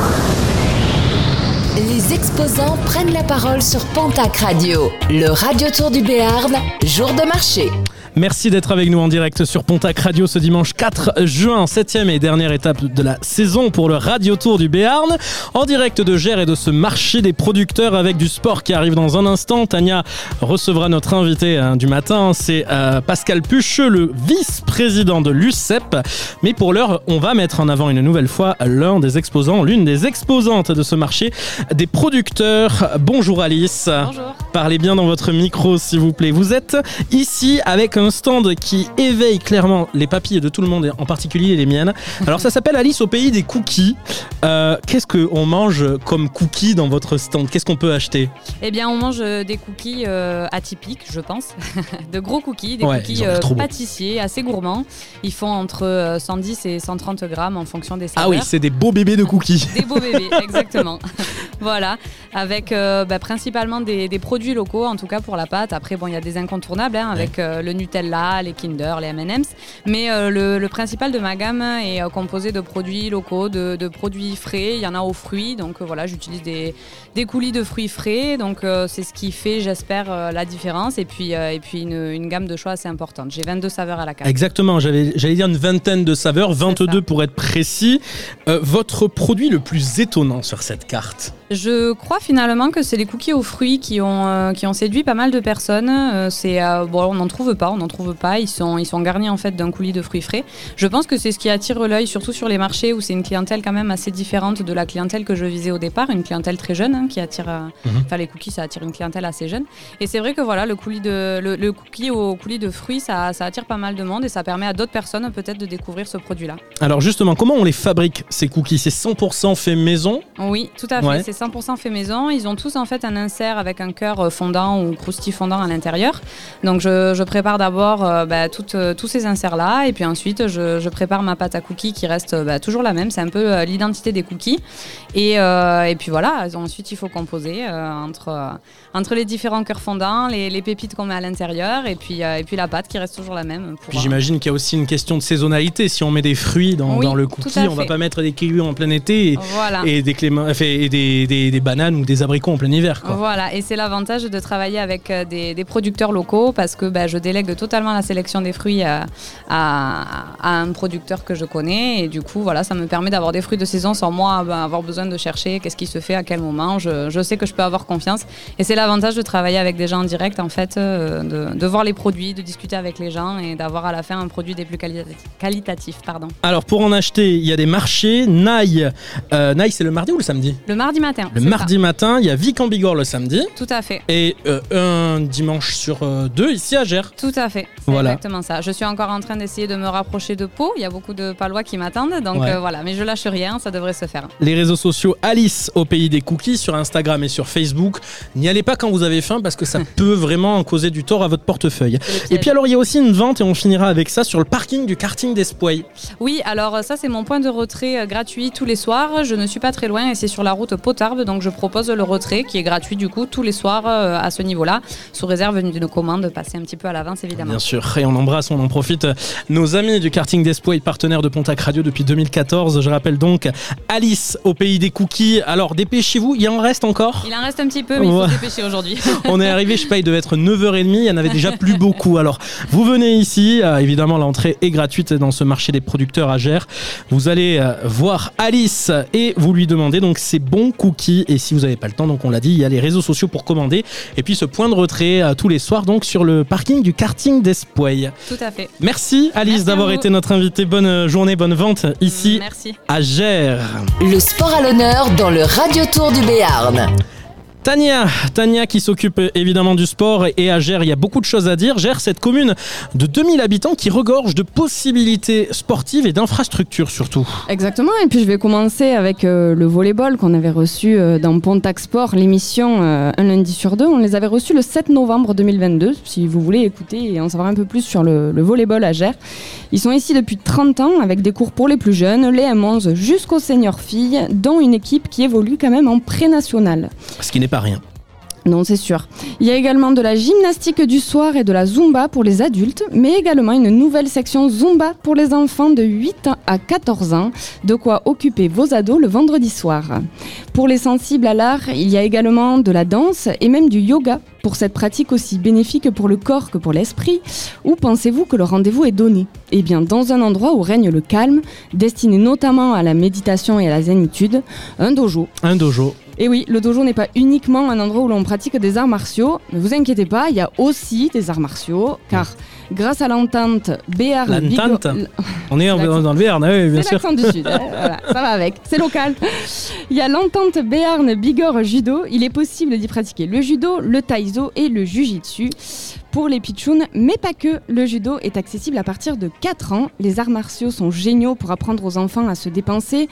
Les exposants prennent la parole sur Pontac Radio, le radio tour du Béarn, jour de marché.
Merci d'être avec nous en direct sur Pontac Radio ce dimanche 4 juin, septième et dernière étape de la saison pour le Radio Tour du Béarn. En direct de Gers et de ce marché des producteurs avec du sport qui arrive dans un instant. Tania recevra notre invité hein, du matin, c'est euh, Pascal Pucheux, le vice-président de l'UCEP. Mais pour l'heure, on va mettre en avant une nouvelle fois l'un des exposants, l'une des exposantes de ce marché, des producteurs. Bonjour Alice.
Bonjour.
Parlez bien dans votre micro s'il vous plaît. Vous êtes ici avec un stand qui éveille clairement les papilles de tout le monde, et en particulier les miennes. Alors ça s'appelle Alice au pays des cookies. Euh, Qu'est-ce qu'on mange comme cookies dans votre stand? Qu'est-ce qu'on peut acheter?
Eh bien, on mange euh, des cookies euh, atypiques, je pense. de gros cookies, des
Ouais,
cookies euh, pâtissiers, assez gourmands. Ils font entre euh, 110 et 130 grammes en fonction des saveurs.
Ah oui, c'est des beaux bébés de cookies.
Des beaux bébés, exactement. voilà, avec bah, principalement des, des produits locaux, en tout cas pour la pâte. Après, bon, il y a des incontournables, hein, avec le Nutella, les Kinder, les M&M's. Mais euh, le, le principal de ma gamme est euh, composé de produits locaux, de, de produits frais. Il y en a aux fruits, donc euh, voilà, j'utilise des, des coulis de fruits frais. Donc c'est ce qui fait, j'espère, la différence. Et puis, et puis une, une gamme de choix assez importante. J'ai 22 saveurs à la carte.
Exactement, j'allais dire une vingtaine de saveurs, 22 pour être précis. Votre produit le plus étonnant sur cette carte?
Je crois finalement que c'est les cookies aux fruits qui ont, euh, qui ont séduit pas mal de personnes. Euh, c'est, euh, bon, on n'en trouve pas, on n'en trouve pas. Ils sont, ils sont garnis en fait d'un coulis de fruits frais. Je pense que c'est ce qui attire l'œil, surtout sur les marchés où c'est une clientèle quand même assez différente de la clientèle que je visais au départ, une clientèle très jeune hein, qui attire.
Mhm.
Enfin, les cookies, ça attire une clientèle assez jeune. Et c'est vrai que voilà, le coulis de, le, le cookie au coulis de fruits, ça, ça attire pas mal de monde et ça permet à d'autres personnes peut-être de découvrir ce produit-là.
Alors justement, comment on les fabrique ces cookies? C'est 100% fait maison?
Oui, tout à fait.
Ouais.
C'est 100% fait maison. Ils ont tous en fait un insert avec un cœur euh, fondant ou croustillant fondant à l'intérieur. Donc je, je prépare d'abord euh, bah, toutes, euh, tous ces inserts-là et puis ensuite je, je prépare ma pâte à cookies qui reste bah, toujours la même. C'est un peu l'identité des cookies. Et, euh, et puis voilà, ensuite il faut composer entre, entre les différents cœurs fondants, les, les pépites qu'on met à l'intérieur et puis, et puis la pâte qui reste toujours la même. Pour,
Puis j'imagine qu'il y a aussi une question de saisonnalité. Si on met des fruits dans,
Oui,
dans le cookie, on va pas mettre des kiwis en plein été et,
Voilà.
et des, et des, des- des bananes ou des abricots en plein hiver. quoi.
Voilà, et c'est l'avantage de travailler avec euh, des, des producteurs locaux parce que bah, je délègue totalement la sélection des fruits à, à- à un producteur que je connais et du coup voilà, ça me permet d'avoir des fruits de saison sans moi bah, avoir besoin de chercher qu'est-ce qui se fait à quel moment. Je, je sais que je peux avoir confiance et c'est l'avantage de travailler avec des gens en direct en fait, euh, de, de voir les produits, de discuter avec les gens et d'avoir à la fin un produit des plus qualitatifs. qualitatifs pardon.
Alors pour en acheter, il y a des marchés. Naï, euh, Naï c'est le mardi ou le samedi?
Le mardi matin.
Le mardi
ça.
matin, il y a Vic en Bigorre le samedi.
Tout à fait.
Et euh, un dimanche sur euh, deux ici à Gers.
Tout à fait,
Voilà.
exactement ça. Je suis encore en train d'essayer de me rapprocher de Pau. Il y a beaucoup de Palois qui m'attendent, donc
Ouais.
euh, voilà. Mais je lâche rien, ça devrait se faire.
Les réseaux sociaux Alice au pays des cookies sur Instagram et sur Facebook. N'y allez pas quand vous avez faim parce que ça peut vraiment causer du tort à votre portefeuille. Et puis alors il y a aussi une vente et on finira avec ça sur le parking du karting d'Espoy.
Oui, alors ça c'est mon point de retrait gratuit tous les soirs. Je ne suis pas très loin et c'est sur la route Potard. Donc je propose le retrait qui est gratuit du coup tous les soirs euh, à ce niveau-là, sous réserve d'une commande, passer un petit peu à l'avance évidemment.
Bien sûr, et on embrasse, on en profite nos amis du karting d'Espoir, partenaire de Pontac Radio depuis 2014. Je rappelle donc Alice au pays des cookies. Alors dépêchez-vous, il en reste encore?
Il en reste un petit peu, mais il faut se dépêcher aujourd'hui.
On est arrivé, je sais pas, il devait être 9h30, il y en avait déjà plus beaucoup. Alors, vous venez ici, euh, évidemment, l'entrée est gratuite dans ce marché des producteurs à Gers. Vous allez euh, voir Alice et vous lui demandez donc ses bons cookies. Et si vous n'avez pas le temps, donc on l'a dit, il y a les réseaux sociaux pour commander. Et puis ce point de retrait euh, tous les soirs, donc sur le parking du karting d'Espoir.
Tout à fait.
Merci Alice d'avoir été notre invitée. Bonne euh, journée, bonne vente ici
Merci.
à Gers.
Le sport à l'honneur dans le Radio Tour du Béarn.
Tania, Tania qui s'occupe évidemment du sport et à Gers, il y a beaucoup de choses à dire. Gers, cette commune de 2000 habitants qui regorge de possibilités sportives et d'infrastructures surtout.
Exactement, et puis je vais commencer avec euh, le volleyball qu'on avait reçu euh, dans Pontac Sport, l'émission euh, un lundi sur deux. On les avait reçus le 7 novembre 2022, si vous voulez écouter et en savoir un peu plus sur le, le volleyball à Gers. Ils sont ici depuis 30 ans avec des cours pour les plus jeunes, les M11 jusqu'aux seniors filles, dont une équipe qui évolue quand même en pré-national.
Ce qui n'est pas rien.
Non, c'est sûr. Il y a également de la gymnastique du soir et de la zumba pour les adultes, mais également une nouvelle section zumba pour les enfants de 8 à 14 ans, de quoi occuper vos ados le vendredi soir. Pour les sensibles à l'art, il y a également de la danse et même du yoga pour cette pratique aussi bénéfique pour le corps que pour l'esprit. Où pensez-vous que le rendez-vous est donné? Eh bien, dans un endroit où règne le calme, destiné notamment à la méditation et à la zénitude, un dojo.
Un dojo.
Et oui, le dojo n'est pas uniquement un endroit où l'on pratique des arts martiaux. Ne vous inquiétez pas, il y a aussi des arts martiaux, car grâce à l'entente Béarn
L'entente
Bigo-
On est dans le Béarn, oui, bien
C'est
sûr.
l'accent du sud, hein, voilà, ça va avec, c'est local. Il y a l'entente Béarn Bigorre Judo. Il est possible d'y pratiquer le judo, le taïso et le jujitsu pour les pitchouns, mais pas que. Le judo est accessible à partir de 4 ans. Les arts martiaux sont géniaux pour apprendre aux enfants à se dépenser,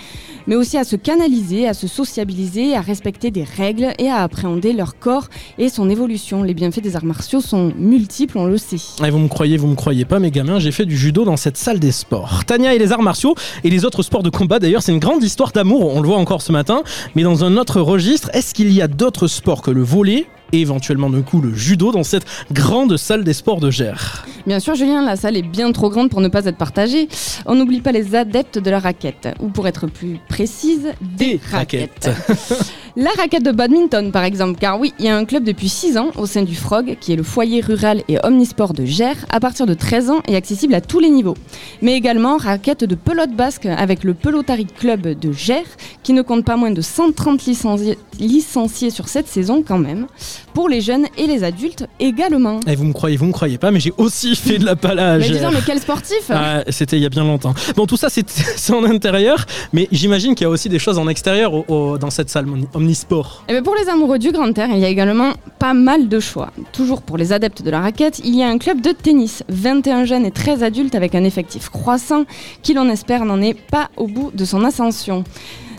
mais aussi à se canaliser, à se sociabiliser, à respecter des règles et à appréhender leur corps et son évolution. Les bienfaits des arts martiaux sont multiples, on le sait.
Vous me croyez, vous me croyez pas, mes gamins, j'ai fait du judo dans cette salle des sports. Tania et les arts martiaux et les autres sports de combat, d'ailleurs, c'est une grande histoire d'amour, on le voit encore ce matin, mais dans un autre registre, est-ce qu'il y a d'autres sports que le volet et éventuellement du coup le judo dans cette grande salle des sports de Gers
Bien sûr, Julien, la salle est bien trop grande pour ne pas être partagée. On n'oublie pas les adeptes de la raquette, ou pour être plus précise, des, raquettes. La raquette de badminton, par exemple, car oui, il y a un club depuis 6 ans au sein du Frog, qui est le foyer rural et omnisport de Gers, à partir de 13 ans et accessible à tous les niveaux. Mais également raquette de pelote basque avec le Pelotari Club de Gers, qui ne compte pas moins de 130 licenciés, licenciés sur cette saison quand même, pour les jeunes et les adultes également.
Et vous me croyez, vous me croyez pas, mais j'ai aussi fait de la pala à
Mais disons, mais quel sportif
Ah, C'était il y a bien longtemps. Bon, tout ça, c'est en intérieur, mais j'imagine qu'il y a aussi des choses en extérieur au- au- dans cette salle omni- omnisport.
Eh bien, pour les amoureux du grand air, il y a également pas mal de choix. Toujours pour les adeptes de la raquette, il y a un club de tennis, 21 jeunes et 13 adultes avec un effectif croissant qui l'on espère n'en est pas au bout de son ascension.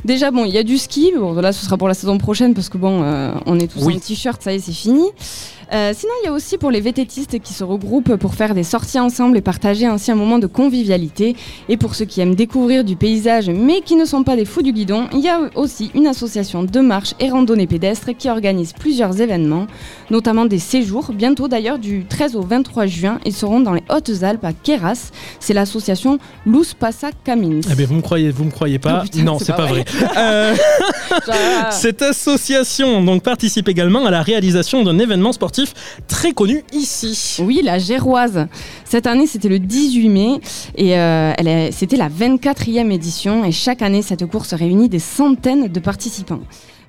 Déjà, bon, il y a du ski. Bon, là, ce sera pour la saison prochaine parce que bon, euh, on est tous
Oui.
en t-shirt, ça y est, c'est fini. Euh, sinon, il y a aussi pour les vététistes qui se regroupent pour faire des sorties ensemble et partager ainsi un moment de convivialité. Et pour ceux qui aiment découvrir du paysage mais qui ne sont pas des fous du guidon, il y a aussi une association de marche et randonnée pédestre qui organise plusieurs événements, notamment des séjours. Bientôt d'ailleurs, du 13 au 23 juin, ils seront dans les Hautes-Alpes à Keras. C'est l'association Luz Passa Camins.
Eh bien, vous me croyez, vous me croyez pas
Oh, putain,
Non,
c'est pas
pas vrai.
vrai.
Euh, Cette association donc participe également à la réalisation d'un événement sportif très connu ici.
Oui, la Géroise. Cette année, c'était le 18 mai et euh, c'était la 24e édition. Et chaque année, cette course réunit des centaines de participants.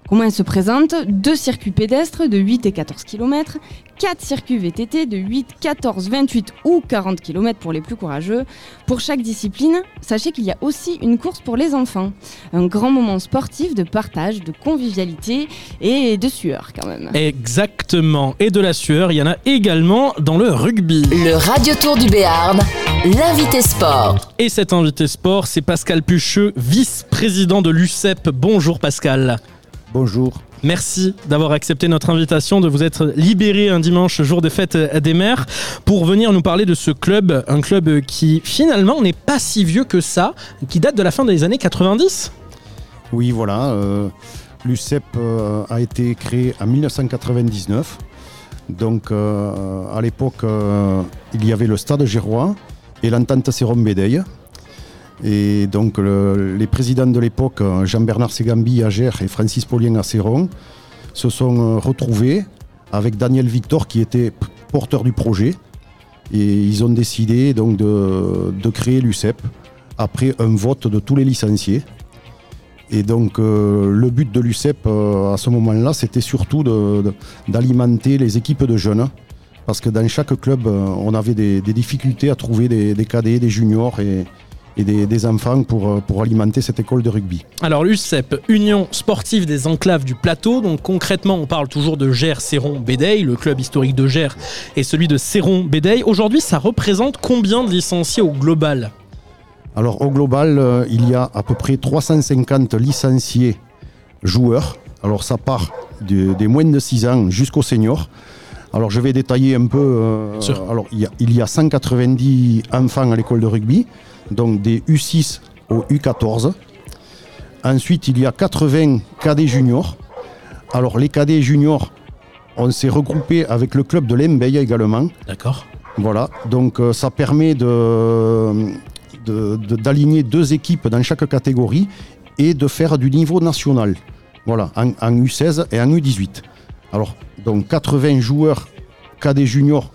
Comment elle se présente Deux circuits pédestres de 8 et 14 km, quatre circuits VTT de 8, 14, 28 ou 40 km pour les plus courageux. Pour chaque discipline, sachez qu'il y a aussi une course pour les enfants. Un grand moment sportif de partage, de convivialité et de sueur quand même.
Exactement. Et de la sueur, il y en a également dans le rugby.
Le Radio Tour du Béarn, l'invité sport.
Et cet invité sport, c'est Pascal Pucheux, vice-président de l'UCEP. Bonjour Pascal.
Bonjour.
Merci d'avoir accepté notre invitation, de vous être libéré un dimanche, jour de fête des mères, pour venir nous parler de ce club, un club qui finalement n'est pas si vieux que ça, qui date de la fin des années 90.
Oui, voilà. euh, l'UCEP euh, a été créé en 1999. Donc euh, à l'époque, il y avait le stade Gérois et l'entente Séron Bédeille. Et donc le- les présidents de l'époque, Jean-Bernard Ségambi à Gers et Francis Paulien à Séron, se sont euh, retrouvés avec Daniel Victor qui était porteur du projet. Et ils ont décidé donc de, créer l'UCEP après un vote de tous les licenciés. Et donc euh, le but de l'UCEP euh, à ce moment-là, c'était surtout d'alimenter les équipes de jeunes. Parce que dans chaque club, on avait des, des difficultés à trouver des, des cadets, des juniors et, et des, des enfants pour, euh, pour alimenter cette école de rugby.
Alors l'USEP, Union Sportive des Enclaves du Plateau, donc concrètement on parle toujours de Gers, Séron, Bédeille, le club historique de Gers et celui de Séron, Bédeille. Aujourd'hui ça représente combien de licenciés au global?
Alors au global, euh, il y a à peu près 350 licenciés joueurs. Alors ça part de- des moins de 6 ans jusqu'aux seniors. Alors je vais détailler un peu. euh, alors il y, a, il y a 190 enfants à l'école de rugby, donc des U6 au U14. Ensuite, il y a 80 cadets juniors. Alors les cadets juniors, on s'est regroupé avec le club de l'Embeille également.
D'accord.
Voilà, donc euh, ça permet de, de- de- d'aligner deux équipes dans chaque catégorie et de faire du niveau national. Voilà, en, en U16 et en U18. Alors, donc 80 joueurs cadets juniors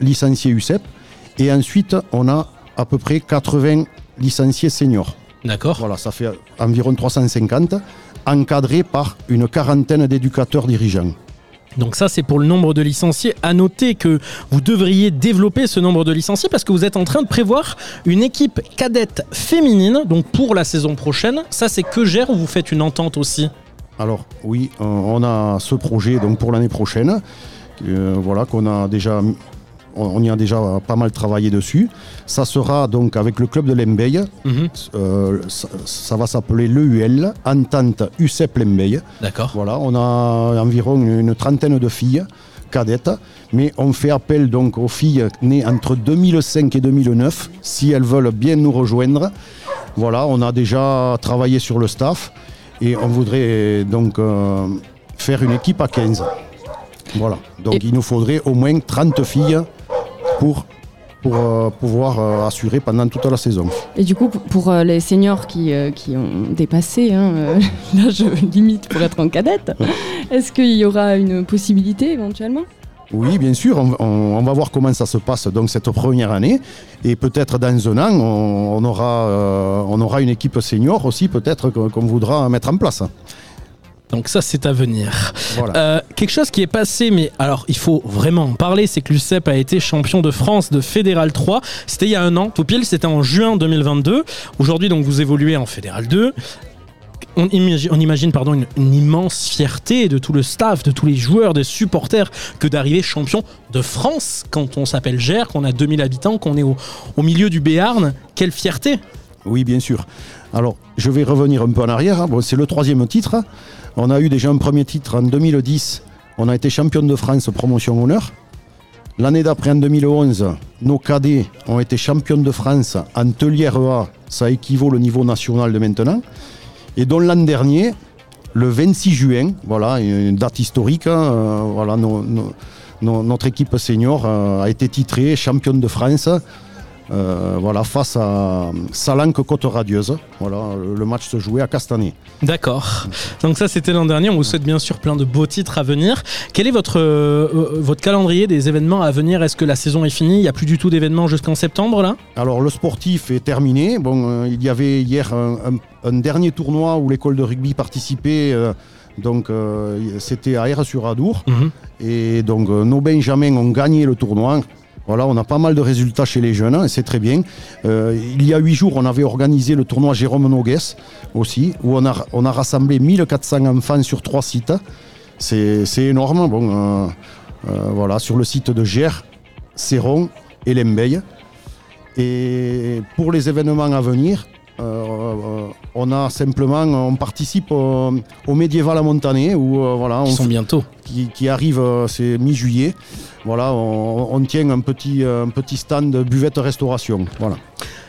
licenciés UCEP et ensuite on a à peu près 80 licenciés seniors.
D'accord.
Voilà, ça fait environ 350, encadrés par une quarantaine d'éducateurs dirigeants.
Donc ça c'est pour le nombre de licenciés. À noter que vous devriez développer ce nombre de licenciés parce que vous êtes en train de prévoir une équipe cadette féminine, donc pour la saison prochaine. Ça c'est que gère ou vous faites une entente aussi?
Alors oui, euh, on a ce projet donc pour l'année prochaine, euh, voilà qu'on a déjà, on, on y a déjà pas mal travaillé dessus. Ça sera donc avec le club de Lembeille.
Mhm.
Euh, ça, ça va s'appeler l'EUL, Entente UCEP Lembeille.
D'accord.
Voilà, on a environ une, une trentaine de filles cadettes, mais on fait appel donc aux filles nées entre 2005 et 2009 si elles veulent bien nous rejoindre. Voilà, on a déjà travaillé sur le staff et on voudrait donc euh, faire une équipe à 15. Voilà, donc il nous faudrait au moins 30 filles pour, pour euh, pouvoir euh, assurer pendant toute la saison.
Et du coup, pour- pour euh, les seniors qui, qui ont dépassé hein, l'âge limite pour être en cadette, est-ce qu'il y aura une possibilité éventuellement?
Oui, bien sûr, on, on- on va voir comment ça se passe donc cette première année. Et peut-être dans un an, on, on aura, on aura une équipe senior aussi, peut-être qu'on voudra mettre en place.
Donc ça, c'est à venir.
Voilà.
Euh, quelque chose qui est passé, mais alors il faut vraiment en parler, c'est que l'UCEP a été champion de France de Fédéral 3. C'était il y a un an, tout pile, c'était en juin 2022. Aujourd'hui, donc vous évoluez en Fédéral 2. On imagine, on imagine, pardon, une, une immense fierté de tout le staff, de tous les joueurs, des supporters, que d'arriver champion de France quand on s'appelle Gers, qu'on a 2000 habitants, qu'on est au, au milieu du Béarn. Quelle fierté
Oui, bien sûr. Alors, je vais revenir un peu en arrière. hein. Bon, c'est le troisième titre. On a eu déjà un premier titre en 2010. On a été champion de France promotion honneur. L'année d'après, en 2011, nos cadets ont été champions de France en Tellière A. Ça équivaut le niveau national de maintenant. Et donc l'an dernier, le 26 juin, voilà, une date historique, hein, euh, voilà, notre équipe senior euh, a été titrée championne de France euh, voilà, face à Salanque Côte Radieuse. Voilà, le match se jouait à Castanet.
D'accord. Donc ça, c'était l'an dernier. On vous souhaite bien sûr plein de beaux titres à venir. Quel est votre, euh, euh, votre calendrier des événements à venir? Est-ce que la saison est finie? Il n'y a plus du tout d'événements jusqu'en septembre là?
Alors le sportif est terminé. Bon, euh, il y avait hier un, un- un dernier tournoi où l'école de rugby participait. euh, donc euh, c'était à Aire-sur-Adour. Et donc euh, nos Benjamins ont gagné le tournoi. Voilà, on a pas mal de résultats chez les jeunes, hein, et c'est très bien. Euh, il y a huit jours, on avait organisé le tournoi Jérôme Nogues aussi, où on a, on a rassemblé 1400 enfants sur trois sites. C'est énorme. Bon, euh, euh, voilà, sur le site de Gers, Séron et Lembeille. Et pour les événements à venir, euh, on a simplement, on participe au, au Médiéval à Montané, où euh, voilà,
Qui
on
sont
fait-
bientôt.
qui, qui arrive, euh, c'est mi-juillet. Voilà, on, on tient un petit, un petit stand de buvette restauration. Voilà.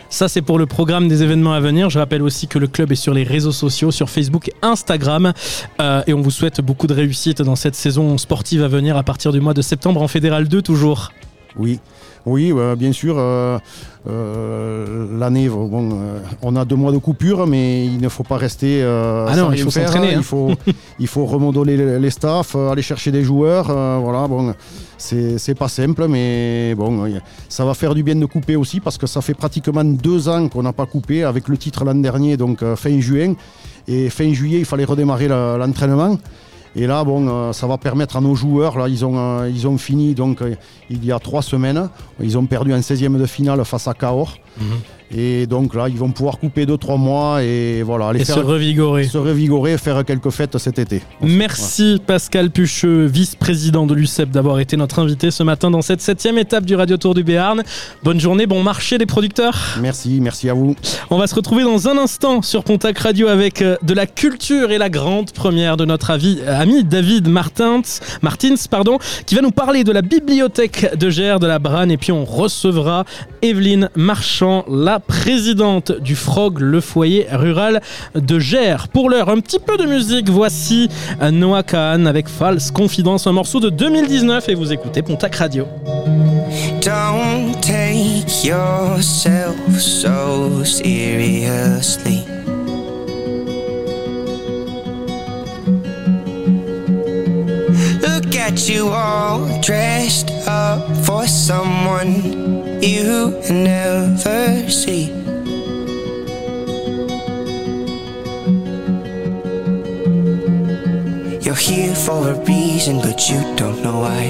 Ça, c'est pour le programme des événements à venir. Je rappelle aussi que le club est sur les réseaux sociaux, sur Facebook et Instagram. Euh, et on vous souhaite beaucoup de réussite dans cette saison sportive à venir à partir du mois de septembre en Fédéral 2 toujours.
Oui, oui, bien sûr. euh, euh, L'année, bon, euh, on a deux mois de coupure, mais il ne faut pas rester.
Ah non, il faut
faire.
s'entraîner, hein.
Il faut, il faut remodeler les, staffs, aller chercher des joueurs. voilà, bon, c'est pas simple, mais bon, ça va faire du bien de couper aussi parce que ça fait pratiquement deux ans qu'on n'a pas coupé avec le titre l'an dernier, donc fin juin. Et fin juillet, il fallait redémarrer l'entraînement. Et là, bon, euh, ça va permettre à nos joueurs, là, ils ont, euh, fini donc, euh, il y a trois semaines. Ils ont perdu en 16e de finale face à Cahors. Et donc là, ils vont pouvoir couper 2-3 mois et voilà. aller
Et se revigorer.
Se revigorer, faire quelques fêtes cet été.
Merci Pascal Pucheux, vice-président de l'UCEP, d'avoir été notre invité ce matin dans cette septième étape du Radio Tour du Béarn. Bonne journée, bon marché des producteurs.
Merci, merci à vous.
On va se retrouver dans un instant sur Pontac Radio avec euh, de la culture et la grande première de notre avis- euh, ami David Martins, Martins, pardon, qui va nous parler de la bibliothèque de Gers, de la Branne, et puis on recevra Evelyne Marchand, la présidente du FROG, le foyer rural de Gers. Pour l'heure, un petit peu de musique. Voici Noah Kahn avec False Confidence, un morceau de 2019, et vous écoutez Pontac Radio.
Don't take yourself so seriously. At you all dressed up for someone you never see. You're here for a reason, but you don't know why.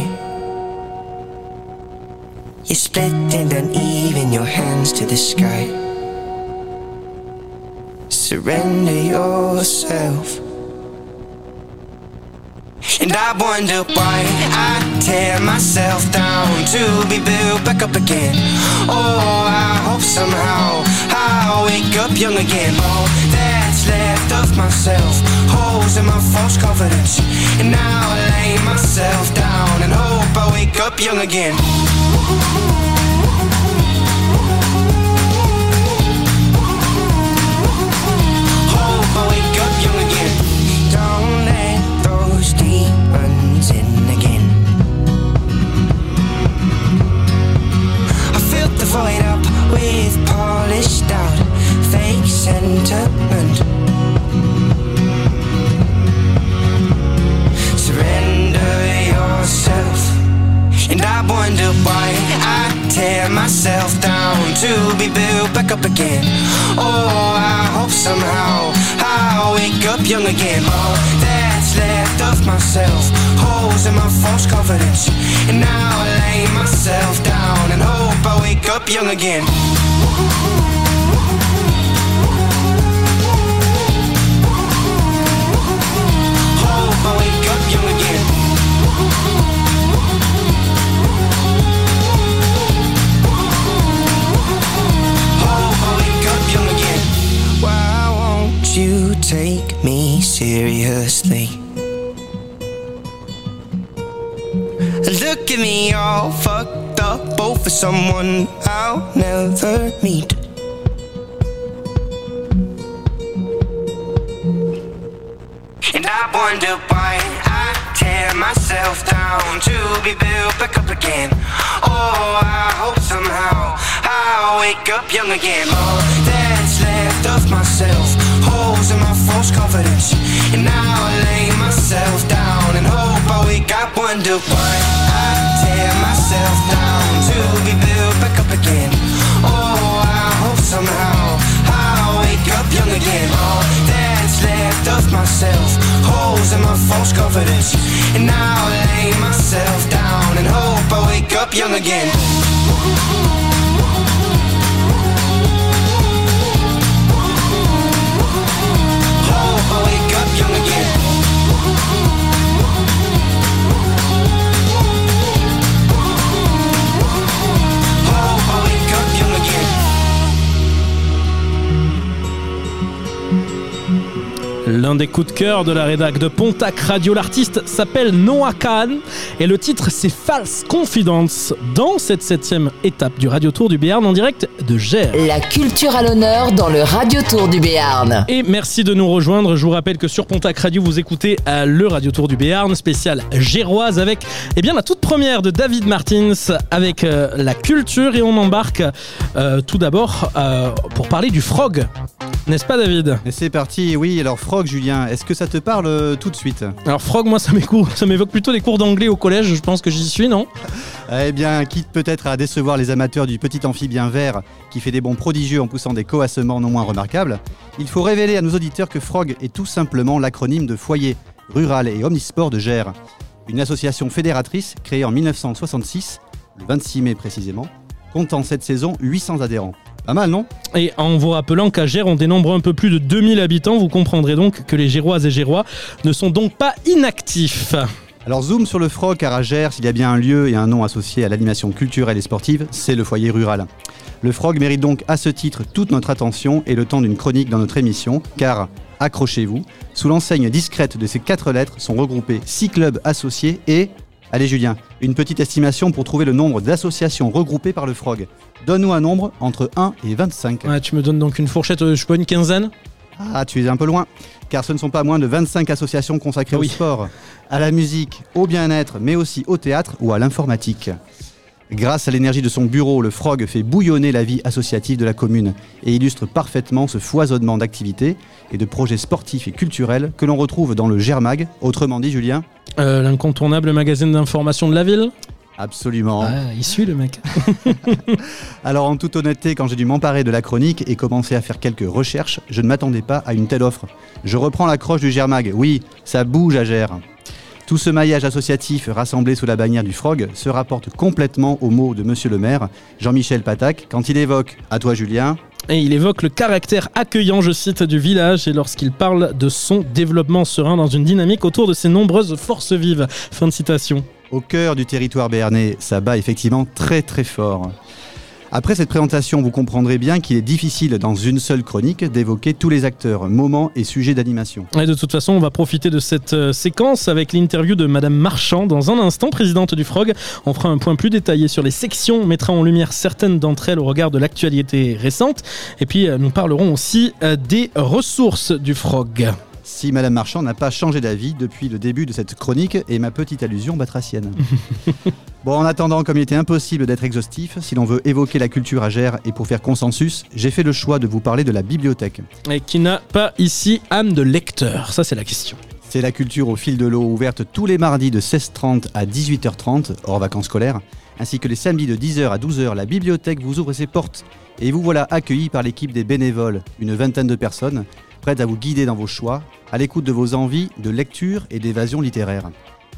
You're split and uneven, your hands to the sky. Surrender yourself. And I wonder why I tear myself down to be built back up again. Oh, I hope somehow I wake up young again. All that's left of myself, holes in my false confidence. And now I lay myself down and hope I wake up young again. Void up with polished out fake sentiment. Surrender yourself. And I wonder why I tear myself down to be built back up again. Oh, I hope somehow I wake up young again. All that's left of myself, holes in my false confidence. And now I lay myself down and hope I wake up young again. Hope I wake up young again. Hope I wake up young again. Why won't you take me seriously? Look at me all fucked up, both for someone I'll never meet. And I wonder why I tear myself down to be built back up again. Oh, I hope somehow I'll wake up young again. All that's left of myself, holes in my false confidence. And now I lay myself down and hope I wake up, wonder why I tear myself down to be built back up again. Oh, I hope somehow I'll wake up young again. All that's left of myself, holes in my false confidence. And now I lay myself down and hope I wake up young again.
L'un des coups de cœur de la rédac de Pontac Radio, l'artiste s'appelle Noah Khan et le titre c'est False Confidence dans cette septième étape du Radio Tour du Béarn en direct de Gers.
La culture à l'honneur dans le Radio Tour du Béarn.
Et merci de nous rejoindre. Je vous rappelle que sur Pontac Radio, vous écoutez euh, le Radio Tour du Béarn spécial géroise avec eh bien, la toute première de David Martins avec euh, la culture et on embarque euh, tout d'abord euh, pour parler du frog. N'est-ce pas David
Et c'est parti, oui. Alors Frog, Julien, est-ce que ça te parle euh, tout de suite
Alors frog, moi ça m'évoque plutôt les cours d'anglais au collège, je pense que j'y suis, non
Eh bien, quitte peut-être à décevoir les amateurs du petit amphibien vert qui fait des bons prodigieux en poussant des coassements non moins remarquables, il faut révéler à nos auditeurs que Frog est tout simplement l'acronyme de Foyer rural et omnisport de Gers, une association fédératrice créée en 1966, le 26 mai précisément, comptant cette saison 800 adhérents. Pas mal, non
Et en vous rappelant qu'à Gers, on dénombre un peu plus de 2000 habitants, vous comprendrez donc que les Géroises et Gérois ne sont donc pas inactifs.
Alors zoom sur le Frog car à Gers, s'il y a bien un lieu et un nom associé à l'animation culturelle et sportive, c'est le foyer rural. Le Frog mérite donc à ce titre toute notre attention et le temps d'une chronique dans notre émission, car, accrochez-vous, sous l'enseigne discrète de ces quatre lettres sont regroupés six clubs associés et... Allez Julien, une petite estimation pour trouver le nombre d'associations regroupées par le Frog. Donne-nous un nombre entre 1 et 25.
Ouais, tu me donnes donc une fourchette, euh, je sais pas, une quinzaine
Ah, tu es un peu loin, car ce ne sont pas moins de 25 associations consacrées au sport, à la musique, au bien-être, mais aussi au théâtre ou à l'informatique. Grâce à l'énergie de son bureau, le Frog fait bouillonner la vie associative de la commune et illustre parfaitement ce foisonnement d'activités et de projets sportifs et culturels que l'on retrouve dans le Germag, autrement dit Julien
Euh, L'incontournable magazine d'information de la ville
Absolument.
Ah, il suit le mec.
Alors en toute honnêteté, quand j'ai dû m'emparer de la chronique et commencer à faire quelques recherches, je ne m'attendais pas à une telle offre. Je reprends l'accroche du Germag. Oui, ça bouge à Gers. Tout ce maillage associatif rassemblé sous la bannière du Frog se rapporte complètement aux mots de Monsieur le maire, Jean-Michel Patac, quand il évoque, à toi Julien,
Et il évoque le caractère accueillant, je cite, du village et lorsqu'il parle de son développement serein dans une dynamique autour de ses nombreuses forces vives. Fin de citation.
Au cœur du territoire béarnais, ça bat effectivement très très fort. Après cette présentation, vous comprendrez bien qu'il est difficile dans une seule chronique d'évoquer tous les acteurs, moments et sujets d'animation.
De toute façon, on va profiter de cette euh, séquence avec l'interview de Madame Marchand dans un instant, présidente du Frog. On fera un point plus détaillé sur les sections, on mettra en lumière certaines d'entre elles au regard de l'actualité récente. Et puis, euh, nous parlerons aussi euh, des ressources du Frog.
Si Madame Marchand n'a pas changé d'avis depuis le début de cette chronique et ma petite allusion batracienne. bon, en attendant, comme il était impossible d'être exhaustif, si l'on veut évoquer la culture à Gers et pour faire consensus, j'ai fait le choix de vous parler de la bibliothèque.
Et qui n'a pas ici âme de lecteur? Ça, c'est la question.
C'est la culture au fil de l'eau, ouverte tous les mardis de 16h30 à 18h30, hors vacances scolaires, ainsi que les samedis de 10h à 12h. La bibliothèque vous ouvre ses portes et vous voilà accueillis par l'équipe des bénévoles, une vingtaine de personnes, prêtes à vous guider dans vos choix, à l'écoute de vos envies de lecture et d'évasion littéraire.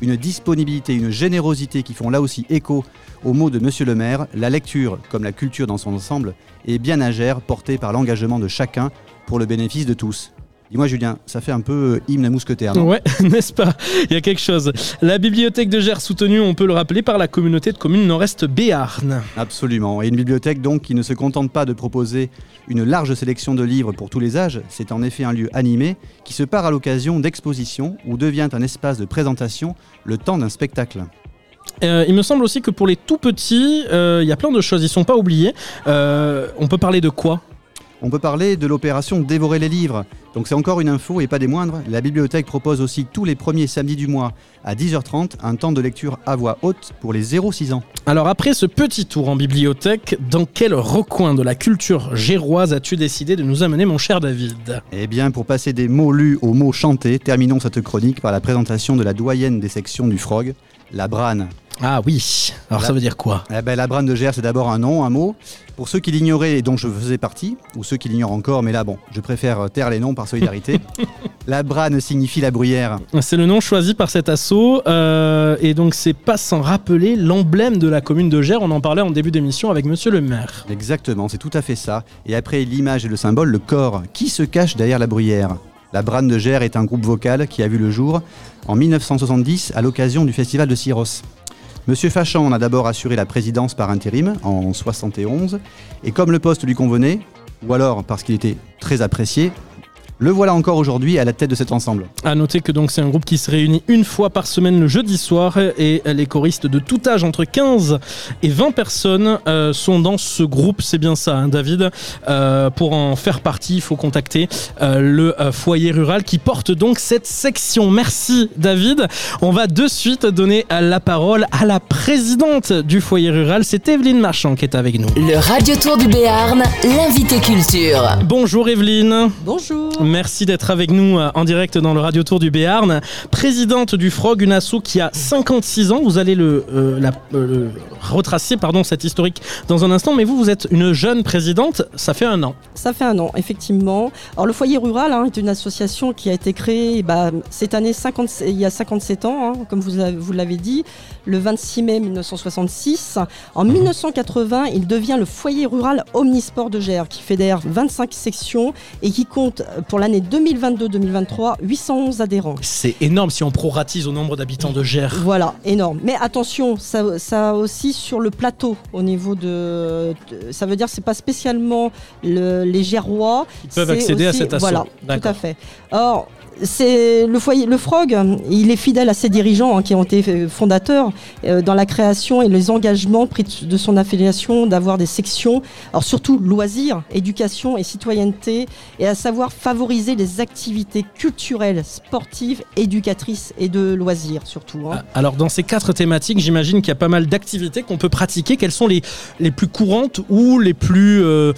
Une disponibilité, une générosité qui font là aussi écho aux mots de Monsieur le maire, la lecture, comme la culture dans son ensemble, est bien Gers, portée par l'engagement de chacun pour le bénéfice de tous. Dis-moi Julien, ça fait un peu euh, hymne à mousquetaire, non?
Ouais, n'est-ce pas? Il y a quelque chose. La bibliothèque de Gers, soutenue, on peut le rappeler, par la communauté de communes Nord-Est Béarn.
Absolument. Et une bibliothèque donc qui ne se contente pas de proposer une large sélection de livres pour tous les âges, c'est en effet un lieu animé qui se part à l'occasion d'expositions ou devient un espace de présentation le temps d'un spectacle.
Euh, il me semble aussi que pour les tout petits, euh, il y a plein de choses, ils sont pas oubliés. Euh, on peut parler de quoi?
On peut parler de l'opération Dévorer les livres. Donc c'est encore une info et pas des moindres. La bibliothèque propose aussi tous les premiers samedis du mois à 10h30 un temps de lecture à voix haute pour les 0-6 ans.
Alors après ce petit tour en bibliothèque, dans quel recoin de la culture géroise as-tu décidé de nous amener mon cher David?
Eh bien, pour passer des mots lus aux mots chantés, terminons cette chronique par la présentation de la doyenne des sections du Frog, la Brane.
Ah oui, alors ça veut dire quoi?
Eh ben, La Brane de Gers, c'est d'abord un nom, un mot. Pour ceux qui l'ignoraient et dont je faisais partie, ou ceux qui l'ignorent encore, mais là, bon, je préfère taire les noms par solidarité. la Brane signifie la bruyère.
C'est le nom choisi par cet assaut, euh, et donc c'est pas sans rappeler l'emblème de la commune de Gers, on en parlait en début d'émission avec monsieur le maire.
Exactement, c'est tout à fait ça. Et après l'image et le symbole, le corps. Qui se cache derrière la bruyère? La Brane de Gers est un groupe vocal qui a vu le jour en 1970 à l'occasion du festival de Syros. Monsieur Fachan en a d'abord assuré la présidence par intérim en 71, et comme le poste lui convenait, ou alors parce qu'il était très apprécié, Le voilà encore aujourd'hui à la tête de cet ensemble.
À noter que donc c'est un groupe qui se réunit une fois par semaine le jeudi soir et les choristes de tout âge entre 15 et 20 personnes euh, sont dans ce groupe, c'est bien ça hein, David. Euh, pour en faire partie, il faut contacter euh, le euh, foyer rural qui porte donc cette section. Merci David. On va de suite donner la parole à la présidente du foyer rural, c'est Evelyne Marchand qui est avec nous.
Le Radio Tour du Béarn, l'invité culture.
Bonjour Evelyne.
Bonjour.
Merci d'être avec nous euh, en direct dans le Radio Tour du Béarn. Présidente du Frog, une asso qui a 56 ans. Vous allez le, euh, la- euh, le retracer pardon, cet historique dans un instant, mais vous, vous êtes une jeune présidente, ça fait un an.
Ça fait un an, effectivement. Alors, le Foyer Rural hein, est une association qui a été créée bah, cette année, 50 il y a 57 ans, hein, comme vous, avez- vous l'avez dit, le 26 mai 1966. En 1980, il devient le Foyer Rural Omnisport de Gers, qui fédère 25 sections et qui compte euh, pour l'année 2022-2023 811 adhérents.
C'est énorme si on proratise au nombre d'habitants de Gers.
Voilà, énorme. Mais attention, ça, ça aussi sur le plateau au niveau de, de- ça veut dire que c'est pas spécialement le- les Gérois.
Ils peuvent accéder à cet assaut.
Voilà, tout à fait. Or. C'est le foyer, le Frog, il est fidèle à ses dirigeants hein, qui ont été euh, fondateurs euh, dans la création et les engagements pris de de son affiliation d'avoir des sections, alors surtout loisirs, éducation et citoyenneté, et à savoir favoriser les activités culturelles, sportives, éducatrices et de loisirs surtout. hein.
Alors dans ces quatre thématiques, j'imagine qu'il y a pas mal d'activités qu'on peut pratiquer. Quelles sont les, les plus courantes ou les plus euh,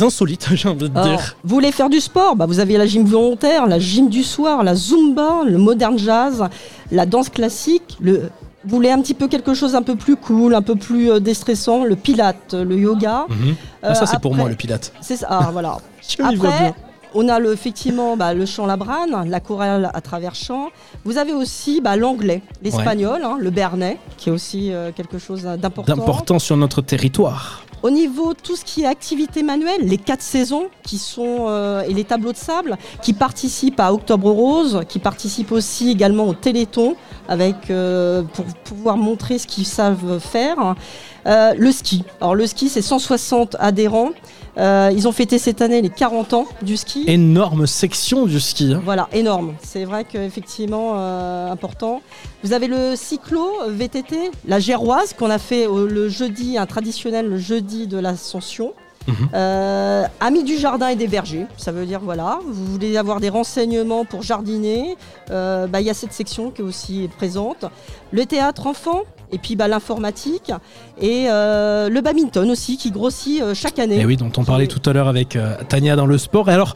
insolites, j'ai envie de
Alors,
dire?
vous voulez faire du sport? Bah, Vous avez la gym volontaire, la gym du soir, la zumba, le modern jazz, la danse classique. Le... Vous voulez un petit peu quelque chose un peu plus cool, un peu plus euh, déstressant, le pilate, le yoga.
Mhm. Ah,
Euh,
ça, c'est pour moi, le pilate.
C'est ça, ah, voilà. Après, on a le, effectivement bah, le chant Labrane, la chorale à travers chant. Vous avez aussi bah, l'anglais, l'espagnol, hein, le béarnais, qui est aussi euh, quelque chose d'important.
D'important sur notre territoire.
Au niveau tout ce qui est activité manuelle, les quatre saisons qui sont euh, et les tableaux de sable qui participent à Octobre Rose, qui participent aussi également au Téléthon avec euh, pour pouvoir montrer ce qu'ils savent faire. Euh, le ski. Alors le ski, c'est 160 adhérents. Euh, ils ont fêté cette année les 40 ans du ski.
Énorme section du ski. hein.
Voilà, énorme. C'est vrai qu'effectivement, euh, important. Vous avez le cyclo VTT, la géroise, qu'on a fait euh, le jeudi, un traditionnel le jeudi de l'Ascension.
Mhm.
Euh, amis du jardin et des vergers, ça veut dire voilà, vous voulez avoir des renseignements pour jardiner, euh, bah, il y a cette section qui est aussi présente. Le théâtre enfant, et puis bah, l'informatique, et euh, le badminton aussi qui grossit euh, chaque année.
Et Eh oui, dont on parlait tout à l'heure avec euh, Tania dans le sport. Et alors,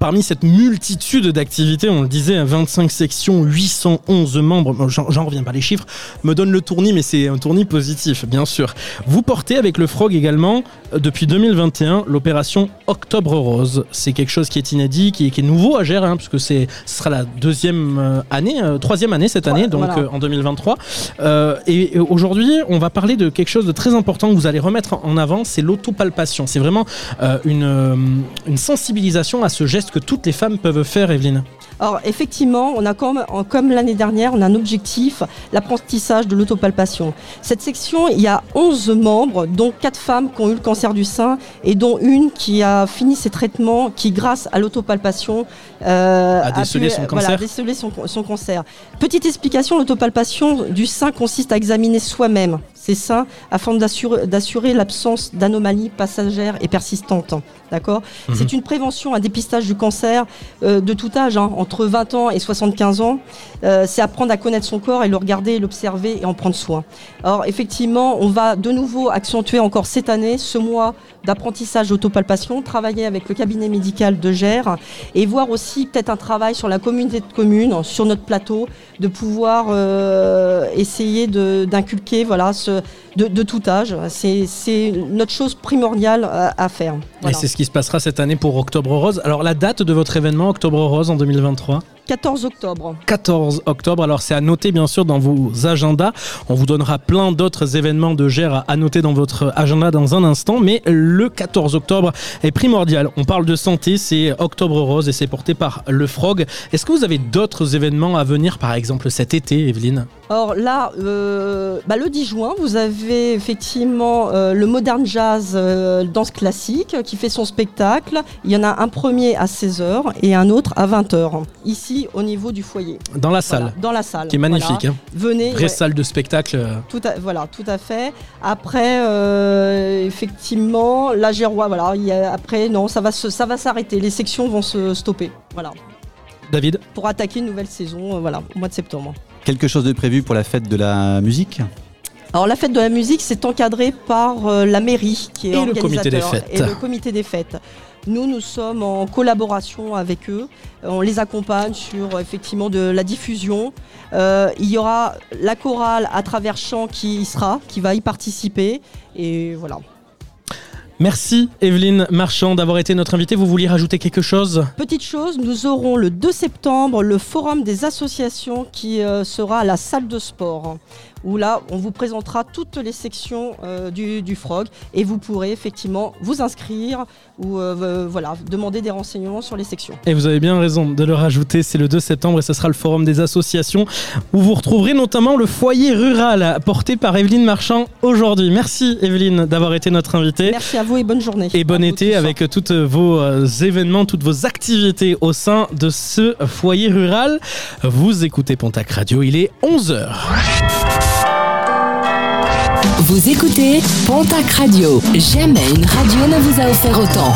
parmi cette multitude d'activités, on le disait, 25 sections, 811 membres, j'en reviens pas, les chiffres me donnent le tournis, mais c'est un tournis positif, bien sûr. Vous portez avec le Frog également, euh, depuis 2021, l'opération Octobre Rose. C'est quelque chose qui est inédit, qui est, qui est nouveau à gérer, hein, puisque ce sera la deuxième euh, année, euh, troisième année cette année, donc
voilà.
euh, en 2023. Euh, et, et aujourd'hui, on va parler de quelque chose de très important que vous allez remettre en avant, c'est l'autopalpation. C'est vraiment une, une sensibilisation à ce geste que toutes les femmes peuvent faire, Evelyne.
Alors effectivement, on a comme, l'année dernière, on a un objectif, l'apprentissage de l'autopalpation. Cette section, il y a 11 membres, dont 4 femmes qui ont eu le cancer du sein et dont une qui a fini ses traitements, qui grâce à l'autopalpation euh,
A décelé
pu-
son
voilà,
cancer.
décelé son, son cancer. Petite explication, l'autopalpation du sein consiste à examiner soi-même seins afin d'assurer l'absence d'anomalies passagères et persistantes. D'accord?
Mhm.
C'est une prévention, un dépistage du cancer euh, de tout âge, hein, entre 20 ans et 75 ans. Euh, c'est apprendre à connaître son corps et le regarder, l'observer et en prendre soin. Alors effectivement, on va de nouveau accentuer encore cette année ce mois d'apprentissage d'autopalpation, travailler avec le cabinet médical de Gers et voir aussi peut-être un travail sur la communauté de communes, sur notre plateau, de pouvoir euh, essayer d'inculquer voilà, ce, de, de tout âge. C'est c'est notre chose primordiale à, à faire. Voilà.
Et c'est ce qui se passera cette année pour Octobre Rose. Alors la date de votre événement Octobre Rose en 2023
14 octobre.
14 octobre. Alors c'est à noter bien sûr dans vos agendas. On vous donnera plein d'autres événements de GER à- noter dans votre agenda dans un instant. Mais le 14 octobre est primordial. On parle de santé, c'est Octobre Rose et c'est porté par le Frog. Est-ce que vous avez d'autres événements à venir, par exemple cet été, Evelyne?
Alors là, euh, bah, le 10 juin, vous avez effectivement euh, le Modern Jazz euh, Danse Classique qui fait son spectacle. Il y en a un premier à 16h et un autre à 20h, ici au niveau du foyer.
Dans la salle.
Voilà, dans la salle.
Qui est magnifique.
voilà.
hein.
Venez.
Vraie
ouais.
salle de spectacle.
Tout à, voilà, tout à fait. Après, effectivement, la Gérois, voilà. il y a- après, non, ça va, se- ça va s'arrêter. Les sections vont se stopper. Voilà.
David?
Pour attaquer une nouvelle saison, voilà, au mois de septembre.
Quelque chose de prévu pour la fête de la musique
Alors la fête de la musique, c'est encadré par euh, la mairie qui est
Et le comité des
organisateur
fêtes.
et le comité des fêtes. Nous, nous sommes en collaboration avec eux. Euh, On les accompagne sur effectivement de la diffusion. Euh, il y aura la chorale à travers chant qui y sera, qui va y participer. Et voilà.
Merci Evelyne Marchand d'avoir été notre invitée. Vous vouliez rajouter quelque chose?
Petite chose, nous aurons le 2 septembre le forum des associations qui euh, sera à la salle de sport. Où là, on vous présentera toutes les sections euh, du, du FROG et vous pourrez effectivement vous inscrire ou euh, euh, voilà, demander des renseignements sur les sections.
Et vous avez bien raison de le rajouter, c'est le 2 septembre et ce sera le forum des associations où vous retrouverez notamment le foyer rural porté par Evelyne Marchand aujourd'hui. Merci Evelyne d'avoir été notre invitée.
Merci à vous et bonne journée.
Et bon été avec tous vos euh, événements, toutes vos activités au sein de ce foyer rural. Vous écoutez Pontac Radio, il est 11h.
Vous écoutez Pontac Radio. Jamais une radio ne vous a offert autant.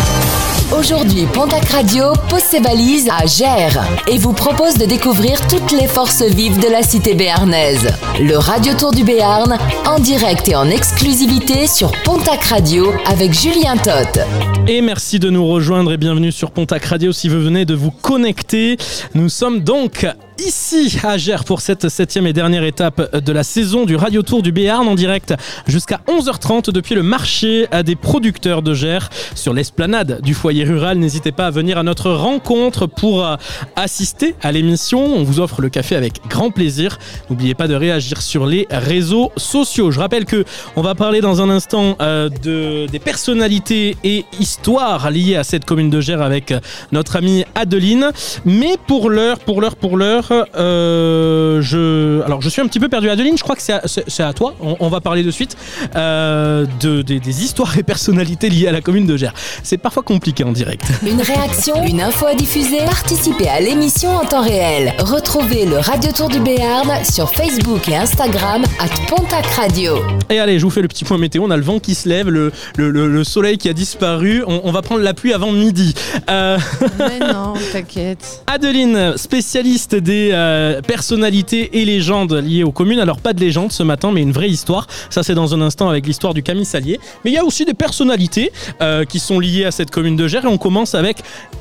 Aujourd'hui, Pontac Radio pose ses valises à Gers et vous propose de découvrir toutes les forces vives de la cité béarnaise. Le Radio Tour du Béarn, en direct et en exclusivité sur Pontac Radio avec Julien Toth.
Et merci de nous rejoindre et bienvenue sur Pontac Radio si vous venez de vous connecter. Nous sommes donc ici à Gers pour cette septième et dernière étape de la saison du Radio Tour du Béarn en direct jusqu'à 11h30 depuis le marché à des producteurs de Gers sur l'esplanade du foyer rural. N'hésitez pas à venir à notre rencontre pour euh, assister à l'émission. On vous offre le café avec grand plaisir. N'oubliez pas de réagir sur les réseaux sociaux. Je rappelle que on va parler dans un instant euh, de, des personnalités et histoires liées à cette commune de Gers avec euh, notre amie Adeline. Mais pour l'heure, pour l'heure, pour l'heure, euh, je, alors je suis un petit peu perdu. Adeline, je crois que c'est à, c'est- c'est à toi. On, on va parler de suite euh, de, des, des histoires et personnalités liées à la commune de Gers. C'est parfois compliqué en direct.
Une réaction, une info à diffuser, participez à l'émission en temps réel. Retrouvez le Radio Tour du Béarn sur Facebook et Instagram à Pontac Radio.
Et allez, je vous fais le petit point météo. On a le vent qui se lève, le, le- le- le soleil qui a disparu. On, on va prendre la pluie avant midi. Euh,
Mais non, t'inquiète.
Adeline, spécialiste des euh, personnalités et légendes liées aux communes. Alors pas de légende ce matin, mais une vraie histoire. Ça c'est dans un instant avec l'histoire du Camille Salier. Mais il y a aussi des personnalités euh, qui sont liées à cette commune de Gers. Et on commence avec,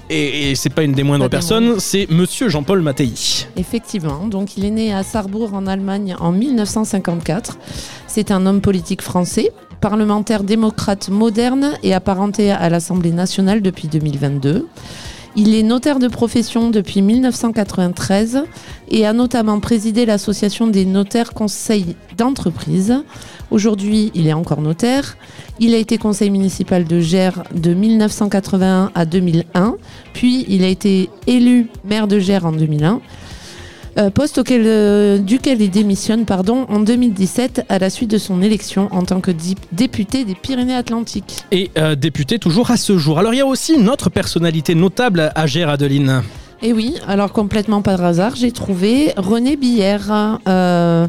et, et c'est pas une des moindres personnes, c'est Monsieur Jean-Paul Mattei.
Effectivement, donc il est né à Sarrebourg en Allemagne en 1954. C'est un homme politique français, parlementaire démocrate moderne et apparenté à l'Assemblée nationale depuis 2022. Il est notaire de profession depuis 1993 et a notamment présidé l'association des notaires conseils d'entreprise. Aujourd'hui, il est encore notaire. Il a été conseil municipal de Gers de 1981 à 2001, puis il a été élu maire de Gers en 2001. Euh, poste auquel, euh, duquel il démissionne pardon, en 2017 à la suite de son élection en tant que député des Pyrénées-Atlantiques.
Et euh, député toujours à ce jour. Alors il y a aussi une autre personnalité notable à Gers, Adeline.
Et oui, alors complètement par hasard, j'ai trouvé René Billère. Euh,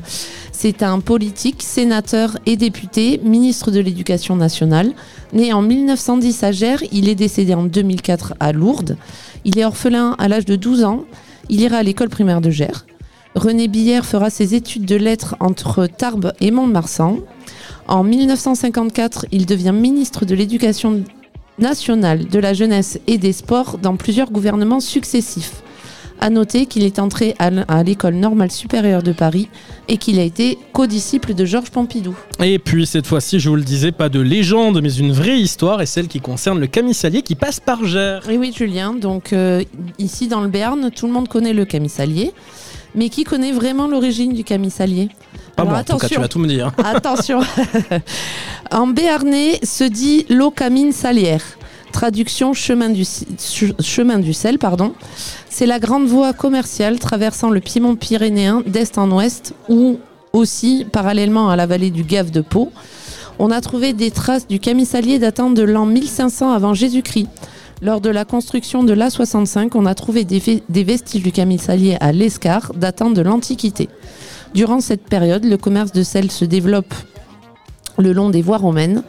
c'est un politique, sénateur et député, ministre de l'Éducation nationale. Né en 1910 à Gers, il est décédé en 2004 à Lourdes. Il est orphelin à l'âge de 12 ans. Il ira à l'école primaire de Gers. René Billère fera ses études de lettres entre Tarbes et Mont-de-Marsan. En 1954, il devient ministre de l'Éducation nationale, de la jeunesse et des sports dans plusieurs gouvernements successifs. À noter qu'il est entré à l'école normale supérieure de Paris et qu'il a été codisciple de Georges Pompidou.
Et puis cette fois-ci, je vous le disais, pas de légende, mais une vraie histoire, et celle qui concerne le Camille Salier qui passe par Gers.
Et oui, Julien, donc euh, ici dans le Béarn, tout le monde connaît le camissalier, mais qui connaît vraiment l'origine du camissalier
Pas
Alors,
moi, en tout cas, tu vas tout me dire.
Attention. en béarnais se dit l'eau camine salière. Traduction chemin du, sel, pardon. C'est la grande voie commerciale traversant le Piémont pyrénéen d'est en ouest où aussi, parallèlement à la vallée du Gave de Pau, on a trouvé des traces du camisalier datant de l'an 1500 avant Jésus-Christ. Lors de la construction de l'A65, on a trouvé des, des vestiges du camisalier à l'Escar datant de l'Antiquité. Durant cette période, le commerce de sel se développe le long des voies romaines.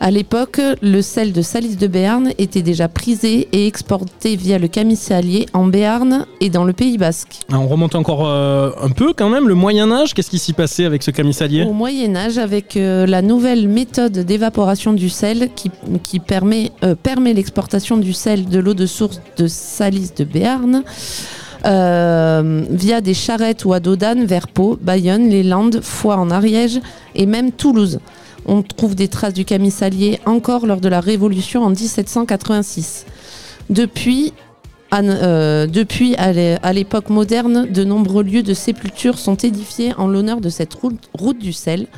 À l'époque, le sel de Salis de Béarn était déjà prisé et exporté via le camisalier en Béarn et dans le Pays Basque.
Ah, On remonte encore euh, un peu quand même, le Moyen Âge, qu'est-ce qui s'y passait avec ce camisalier
Au Moyen Âge, avec euh, la nouvelle méthode d'évaporation du sel qui, qui permet, euh, permet l'exportation du sel de l'eau de source de Salis de Béarn euh, via des charrettes ou à dos d'âne vers Pau, Bayonne, les Landes, Foix en Ariège et même Toulouse. On trouve des traces du camisalier encore lors de la Révolution en 1786. Depuis, à, euh, à l'époque moderne, de nombreux lieux de sépulture sont édifiés en l'honneur de cette route, route du sel.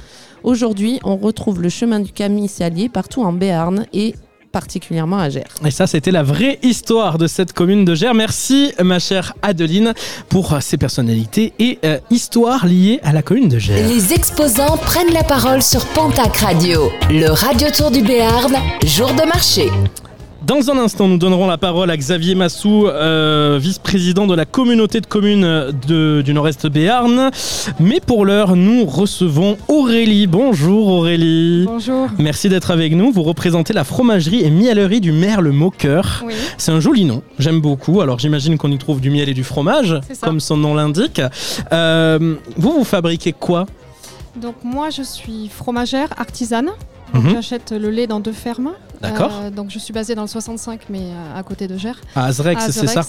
Aujourd'hui, on retrouve le chemin du camisalier partout en Béarn et particulièrement à Gers.
Et ça, c'était la vraie histoire de cette commune de Gers. Merci, ma chère Adeline, pour ces personnalités et euh, histoires liées à la commune de Gers.
Les exposants prennent la parole sur Pontac Radio, le radio tour du Béarn, jour de marché.
Dans un instant, nous donnerons la parole à Xavier Massou, euh, vice-président de la communauté de communes de- du Nord-Est Béarn. Mais pour l'heure, nous recevons Aurélie. Bonjour Aurélie.
Bonjour.
Merci d'être avec nous. Vous représentez la fromagerie et miellerie du maire Le Moqueur.
Oui.
C'est un joli nom, j'aime beaucoup. Alors j'imagine qu'on y trouve du miel et du fromage, comme son nom l'indique. Euh, vous, vous fabriquez quoi?
Donc moi je suis fromagère artisane. Donc,
Mhm.
J'achète le lait dans deux fermes.
D'accord.
Euh, donc je suis basée dans le 65 mais euh, à côté de Gers.
À Azrex, c'est ça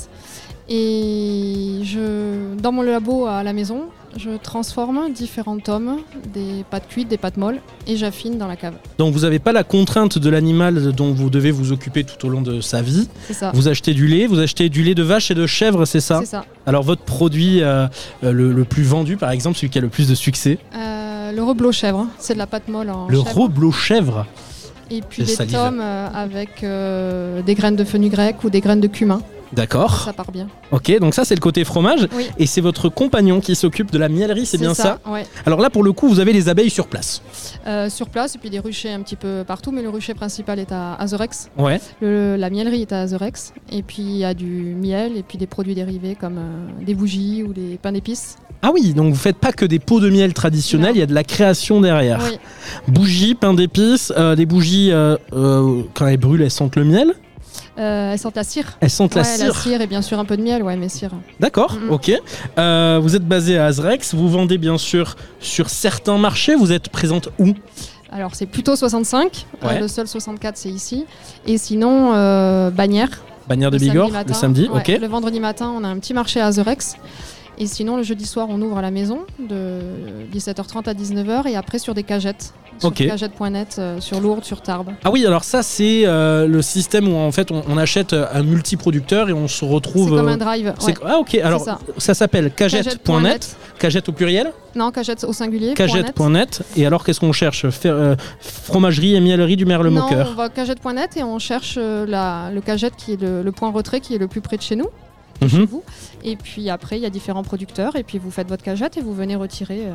Et je, dans mon labo à la maison, je transforme différents tomes, des pâtes cuites, des pâtes molles, et j'affine dans la cave.
Donc vous n'avez pas la contrainte de l'animal dont vous devez vous occuper tout au long de sa vie.
C'est ça.
Vous achetez du lait, vous achetez du lait de vache et de chèvre, c'est ça
C'est ça.
Alors votre produit euh, euh, le, le plus vendu, par exemple, celui qui a le plus de succès,
Euh, le rebloc chèvre, c'est de la pâte molle en
le
chèvre.
rebloc chèvre.
Et puis des tomes avec euh, des graines de fenugrec ou des graines de cumin.
D'accord.
Ça part bien.
Ok, donc ça c'est le côté fromage.
Oui.
Et c'est votre compagnon qui s'occupe de la miellerie, c'est bien ça,
ça, ouais.
Alors là pour le coup, vous avez les abeilles sur place.
Euh, sur place, et puis des ruchers un petit peu partout, mais le rucher principal est à Azerex.
Ouais.
Le- la miellerie est à Azerex. Et puis il y a du miel et puis des produits dérivés comme euh, des bougies ou des pains d'épices.
Ah oui, donc vous faites pas que des pots de miel traditionnels, il y a de la création derrière.
Oui.
Bougies, pain d'épices, euh, des bougies, quand elles brûlent, elles sentent le miel.
Euh, elles sentent la cire.
Elles sentent la cire.
La cire et bien sûr un peu de miel, ouais, mais cire.
D'accord,
Mhm.
ok. Euh, vous êtes basé à Azrex, vous vendez bien sûr sur certains marchés, vous êtes présente où?
Alors c'est plutôt 65, euh,
Ouais.
le seul 64 c'est ici. Et sinon, Bagnères.
Bannière de Bigorre, le samedi, ok.
Le vendredi matin, on a un petit marché à Azerex. Et sinon, le jeudi soir, on ouvre à la maison de 17h30 à 19h et après sur des cagettes. Sur
Ok.
cagette.net, euh, sur Lourdes, sur Tarbes.
Ah oui, alors ça c'est euh, le système où en fait on, on achète euh, un multiproducteur et on se retrouve.
C'est comme un drive, ouais.
Ah ok, alors ça,
ça.
s'appelle cagette.net, cagette au pluriel,
Non, cagette au singulier.
cagette.net. Et alors qu'est-ce qu'on cherche? Faire, euh, Fromagerie et miellerie du maire Le
non,
Moqueur.
on va cagette.net et on cherche la, le cagette qui est le, le point retrait qui est le plus près de chez nous.
Mhm.
chez vous. Et puis après, il y a différents producteurs et puis vous faites votre cagette et vous venez retirer euh,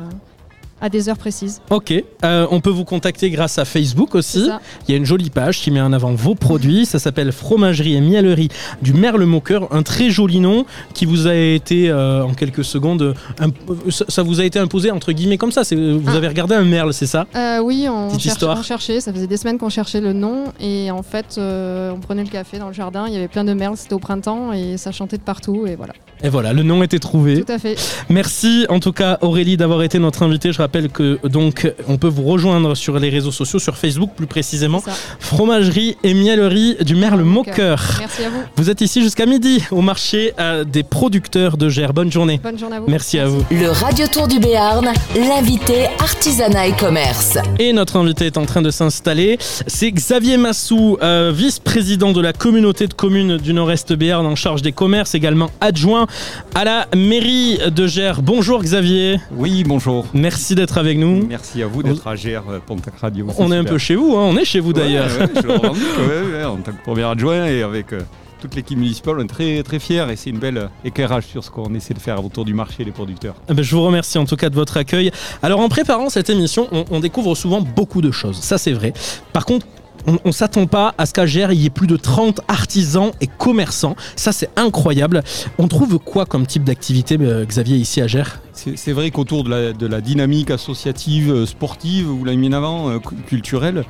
à des heures précises.
Ok, euh, on peut vous contacter grâce à Facebook aussi. Il y a une jolie page qui met en avant vos produits. Ça s'appelle Fromagerie et Miellerie du Merle Moqueur. Un très joli nom qui vous a été euh, en quelques secondes. imp- ça, vous a été imposé entre guillemets comme ça. Vous avez regardé un merle, c'est ça?
Euh, oui, on, cherche-
histoire.
on cherchait, ça faisait des semaines qu'on cherchait le nom et en fait euh, on prenait le café dans le jardin, il y avait plein de merles, c'était au printemps et ça chantait de partout et voilà.
Et voilà, le nom était trouvé.
Tout à fait.
Merci en tout cas Aurélie d'avoir été notre invitée. Je rappelle que donc on peut vous rejoindre sur les réseaux sociaux, sur Facebook plus précisément. Fromagerie et Miellerie du Merle Moqueur.
Merci à vous.
Vous êtes ici jusqu'à midi au marché euh, des producteurs de Gers. Bonne journée.
Bonne journée à vous.
Merci à vous.
Le Radio Tour du Béarn, l'invité artisanat et commerce.
Et notre invité est en train de s'installer. C'est Xavier Massou, euh, vice-président de la communauté de communes du Nord-Est Béarn en charge des commerces, également adjoint à la mairie de Gers. Bonjour Xavier.
Oui, bonjour.
Merci d'être avec nous.
Merci à vous d'être à Gers, euh, Pontac Radio.
On est un peu chez vous, hein, on est chez vous d'ailleurs.
ouais, ouais, ouais, en tant que premier adjoint et avec euh, toute l'équipe municipale, on est très, très fiers et c'est une belle euh, éclairage sur ce qu'on essaie de faire autour du marché des producteurs.
Eh ben, je vous remercie en tout cas de votre accueil. Alors en préparant cette émission, on, on découvre souvent beaucoup de choses, ça c'est vrai. Par contre, on, on s'attend pas à ce qu'à Gers, il y ait plus de 30 artisans et commerçants. Ça c'est incroyable. On trouve quoi comme type d'activité, euh, Xavier, ici à Gers?
C'est vrai qu'autour de la, la dynamique associative, euh, sportive, vous l'avez mis en avant, euh, cu- culturelle,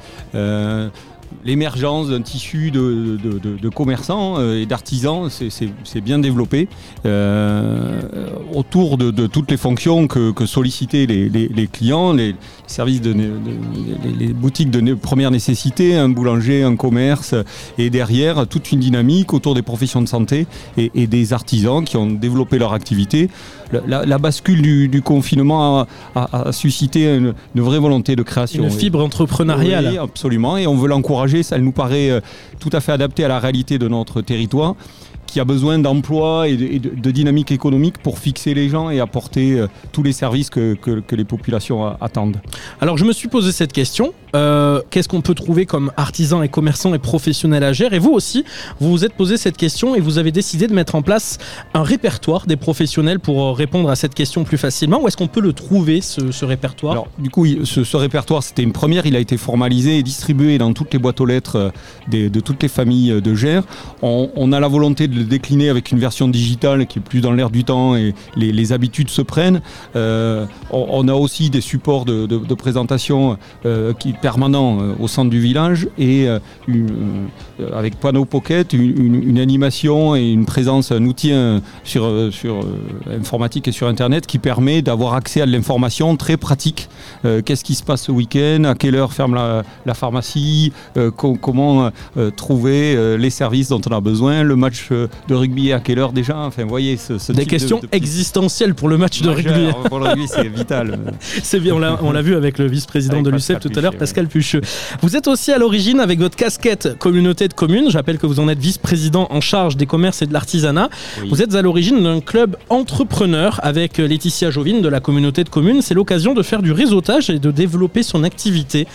l'émergence d'un tissu de, commerçants euh, et d'artisans, c'est bien développé. Euh, autour de, toutes les fonctions que, sollicitaient les, clients, les services de, boutiques de première nécessité, un boulanger, un commerce, et derrière toute une dynamique autour des professions de santé et des artisans qui ont développé leur activité. La, bascule du, du confinement a, a- a suscité une, une vraie volonté de création.
Une fibre entrepreneuriale.
Oui, absolument, et on veut l'encourager. Ça nous paraît euh, tout à fait adapté à la réalité de notre territoire qui a besoin d'emploi et, de, et de- de dynamique économique pour fixer les gens et apporter euh, tous les services que, que- que les populations a- attendent.
Alors je me suis posé cette question. Euh, Qu'est-ce qu'on peut trouver comme artisans et commerçants et professionnels à Gers Et vous aussi, vous vous êtes posé cette question et vous avez décidé de mettre en place un répertoire des professionnels pour euh, répondre à cette question plus facilement. Où est-ce qu'on peut le trouver, ce, ce répertoire?
Alors, du coup, ce, ce répertoire, c'était une première. Il a été formalisé et distribué dans toutes les boîtes aux lettres des- de toutes les familles de Gers. On, on a la volonté de le décliner avec une version digitale qui est plus dans l'air du temps et les, habitudes se prennent. Euh, on, a aussi des supports de, de- de présentation euh, qui permanents euh, au centre du village et avec Panneau Pocket, une, animation et une présence, un outil sur, sur informatique et sur Internet qui permet d'avoir accès à de l'information très pratique. Qu'est-ce qui se passe ce week-end? À quelle heure ferme la, pharmacie? Co- Comment trouver les services dont on a besoin? Le match de rugby à quelle heure déjà Enfin, voyez, ce, ce
Des
type
questions
de
existentielles pour le match de rugby.
pour le rugby, c'est vital.
C'est bien, on l'a- vu avec le vice-président
Avec
de l'UCEP tout à l'heure, Pascal Pucheux. Vous êtes aussi à l'origine avec votre casquette communauté de communes. J'appelle que vous en êtes vice-président en charge des commerces et de l'artisanat.
Oui.
Vous êtes à l'origine d'un club entrepreneur avec Laetitia Jovine de la communauté de communes. C'est l'occasion de faire du réseautage et de développer son activité.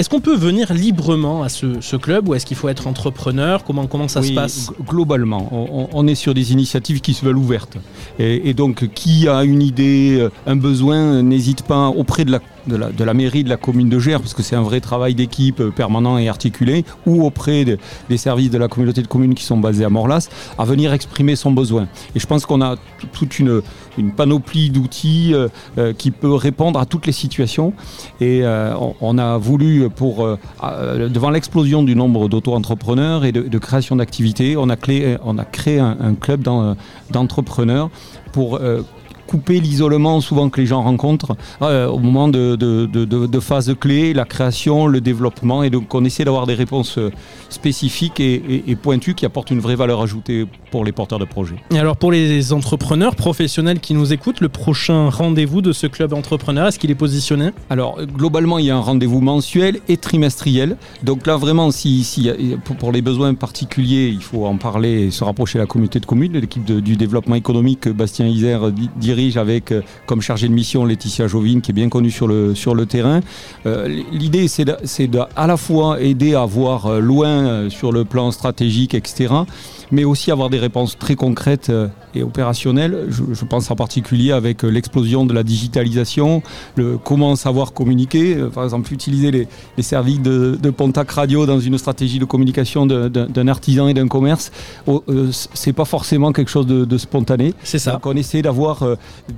Est-ce qu'on peut venir librement à ce, ce club ou est-ce qu'il faut être entrepreneur? Comment, comment ça se passe?
Globalement, on, on est sur des initiatives qui se veulent ouvertes. Et, et donc, qui a une idée, euh, un besoin, n'hésite pas auprès de la, de, la, mairie, de la commune de Gers, parce que c'est un vrai travail d'équipe euh, permanent et articulé, ou auprès de- des services de la communauté de communes qui sont basés à Morlas, à venir exprimer son besoin. Et je pense qu'on a toute une, panoplie d'outils euh, euh, qui peut répondre à toutes les situations. Et on, a voulu, pour, devant l'explosion du nombre d'auto-entrepreneurs et de, création d'activités, on, a créé un, club d'en- d'entrepreneurs pour couper l'isolement souvent que les gens rencontrent euh, au moment de, de, de, de- phases clés, la création, le développement. Et donc on essaie d'avoir des réponses euh, spécifiques et, et- et pointues qui apportent une vraie valeur ajoutée pour les porteurs de projets.
Et alors pour les entrepreneurs professionnels qui nous écoutent, le prochain rendez-vous de ce club entrepreneur, est-ce qu'il est positionné?
Alors, globalement, il y a un rendez-vous mensuel et trimestriel. Donc là, vraiment, si, si, pour, les besoins particuliers, il faut en parler et se rapprocher de la communauté de communes. L'équipe du développement économique que Bastien Isère di- avec euh, comme chargée de mission Laetitia Jovine, qui est bien connue sur le, terrain. Euh, L'idée, c'est de- à la fois aider à voir euh, loin sur le plan stratégique, etc., mais aussi avoir des réponses très concrètes euh, et opérationnelles. Je, je pense en particulier avec euh, l'explosion de la digitalisation, le comment savoir communiquer, euh, par exemple utiliser les, les services de, de Pontac Radio dans une stratégie de communication d'un artisan et d'un commerce. Oh, euh, c'est pas forcément quelque chose de, de spontané.
C'est ça.
Donc on essaie d'avoir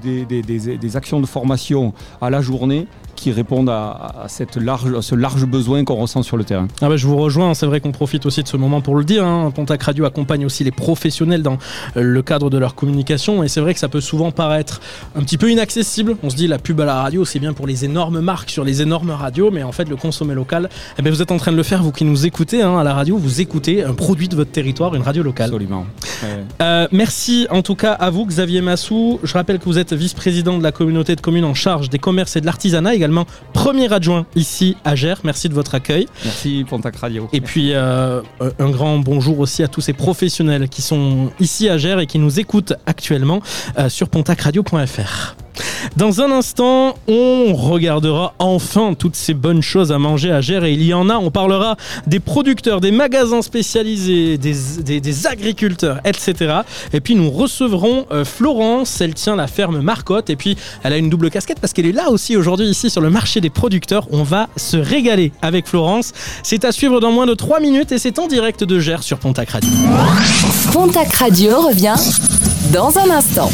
des, des- des- des actions de formation à la journée qui répondent à, à cette large, à ce large besoin qu'on ressent sur le terrain.
Ah bah, je vous rejoins, c'est vrai qu'on profite aussi de ce moment pour le dire. Hein. Pontac Radio accompagne aussi les professionnels dans le cadre de leur communication et c'est vrai que ça peut souvent paraître un petit peu inaccessible. On se dit la pub à la radio c'est bien pour les énormes marques sur les énormes radios, mais en fait le consommer local, eh ben, vous êtes en train de le faire, vous qui nous écoutez hein, à la radio, vous écoutez un produit de votre territoire, une radio locale.
Absolument.
Euh, merci en tout cas à vous Xavier Massou. Je rappelle que vous êtes vice-président de la communauté de communes en charge des commerces et de l'artisanat, également premier adjoint ici à Gers. Merci de votre accueil.
Merci Pontac Radio.
Et puis euh, un grand bonjour aussi à tous ces professionnels qui sont ici à Gers et qui nous écoutent actuellement euh, sur pontacradio.fr. Dans un instant, on regardera enfin toutes ces bonnes choses à manger à Gers et il y en a. On parlera des producteurs, des magasins spécialisés, des, agriculteurs, etc. Et puis nous recevrons euh, Florence. Elle tient la ferme Marcotte et puis elle a une double casquette parce qu'elle est là aussi aujourd'hui ici sur le marché des producteurs. On va se régaler avec Florence. C'est à suivre dans moins de 3 minutes et c'est en direct de Gers sur Pontac Radio.
Pontac Radio revient dans un instant.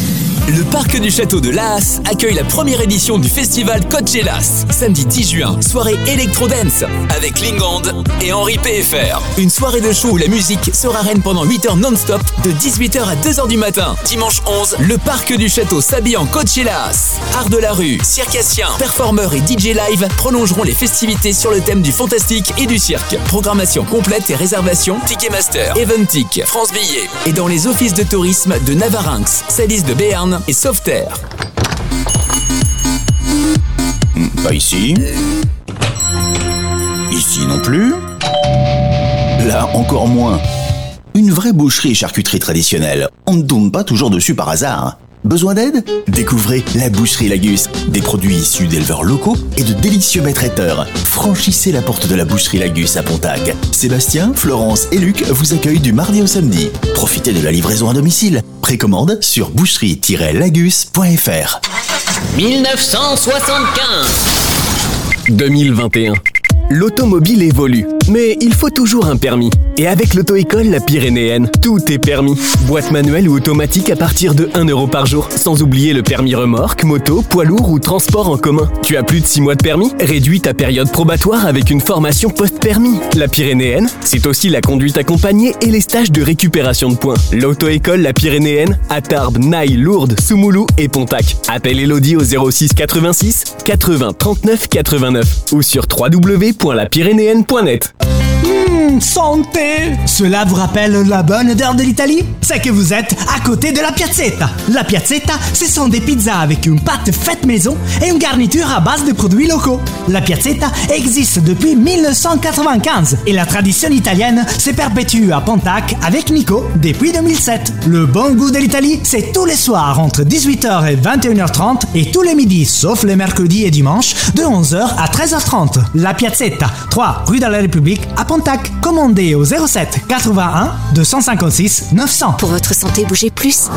Le parc du château de Laas accueille la première édition du festival Coachelas. Samedi 10 juin, soirée Electro-Dance avec Lingand et Henri PFR. Une soirée de show où la musique sera reine pendant 8 heures non-stop de 18h à 2h du matin. Dimanche 11, le parc du château s'habille en Coachelas. Art de la rue, circassiens, performeurs et DJ live prolongeront les festivités sur le thème du fantastique et du cirque. Programmation complète et réservation Ticketmaster, Eventic, France Billet et dans les offices de tourisme de Navarinx, Salis de Béarn et Sauveterre.
Pas ici. Ici non plus. Là encore moins. Une vraie boucherie et charcuterie traditionnelle. On ne tombe pas toujours dessus par hasard. Besoin d'aide Découvrez la boucherie Lagus. Des produits issus d'éleveurs locaux et de délicieux maîtres traiteurs. Franchissez la porte de la boucherie Lagus à Pontac. Sébastien, Florence et Luc vous accueillent du mardi au samedi. Profitez de la livraison à domicile. Précommande sur boucherie-lagus.fr.
1975 2021. L'automobile évolue, mais il faut toujours un permis. Et avec l'auto-école La Pyrénéenne, tout est permis. Boîte manuelle ou automatique à partir de 1 euro par jour. Sans oublier le permis remorque, moto, poids lourd ou transport en commun. Tu as plus de 6 mois de permis? Réduis ta période probatoire avec une formation post-permis. La Pyrénéenne, c'est aussi la conduite accompagnée et les stages de récupération de points. L'auto-école La Pyrénéenne à Tarbes, Naï, Lourdes, Soumoulou et Pontac. Appelle Elodie au 06 86 80 39 89 ou sur www.lapyrénéenne.net.
Mmh, santé Cela vous rappelle la bonne odeur de l'Italie? C'est que vous êtes à côté de la piazzetta. La piazzetta, ce sont des pizzas avec une pâte faite maison et une garniture à base de produits locaux. La piazzetta existe depuis 1995 et la tradition italienne se perpétue à Pontac avec Nico depuis 2007. Le bon goût de l'Italie, c'est tous les soirs entre 18h et 21h30 et tous les midis, sauf les mercredis et dimanches, de 11h à 13h30. La piazzetta, 3 rue de la République à Pontac. Commandez au 07 81 256 900.
Pour votre santé, bougez plus.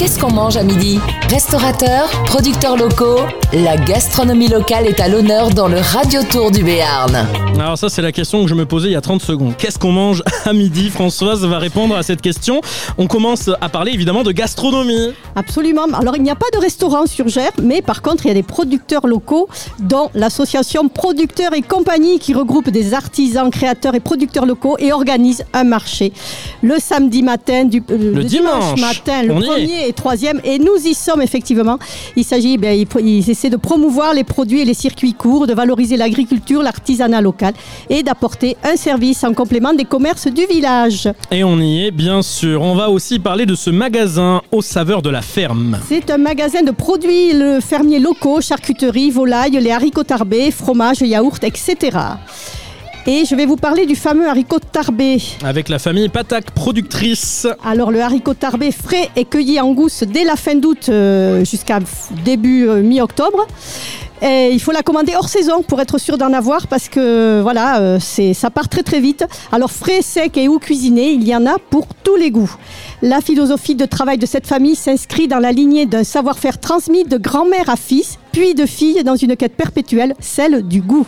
Qu'est-ce qu'on mange à midi Restaurateurs, producteurs locaux, la gastronomie locale est à l'honneur dans le Radio Tour du Béarn.
Alors ça c'est la question que je me posais il y a 30 secondes. Qu'est-ce qu'on mange à midi Françoise va répondre à cette question. On commence à parler évidemment de gastronomie.
Absolument. Alors, il n'y a pas de restaurant sur Gers, mais par contre, il y a des producteurs locaux, dont l'association Producteurs et Compagnie, qui regroupe des artisans, créateurs et producteurs locaux et organise un marché le samedi matin, du, euh,
Le dimanche.
matin, le
On y est.
premier et troisième. Et nous y sommes effectivement. Il s'agit, ben, ils, essaient de promouvoir les produits et les circuits courts, de valoriser l'agriculture, l'artisanat local et d'apporter un service en complément des commerces du village.
Et on y est bien sûr. On va aussi parler de ce magasin aux saveurs de la ferme.
C'est un magasin de produits le fermiers locaux, charcuterie, volaille, les haricots tarbés, fromage, yaourt, etc. Et je vais vous parler du fameux haricot tarbé.
Avec la famille Patac, productrice.
Alors le haricot tarbé frais est cueilli en gousse dès la fin d'août euh, jusqu'à début euh, mi-octobre. Et il faut la commander hors saison pour être sûr d'en avoir parce que voilà, euh, c'est, ça part très très vite. Alors frais, sec et ou cuisiné, il y en a pour tous les goûts. La philosophie de travail de cette famille s'inscrit dans la lignée d'un savoir-faire transmis de grand-mère à fils, puis de fille dans une quête perpétuelle, celle du goût.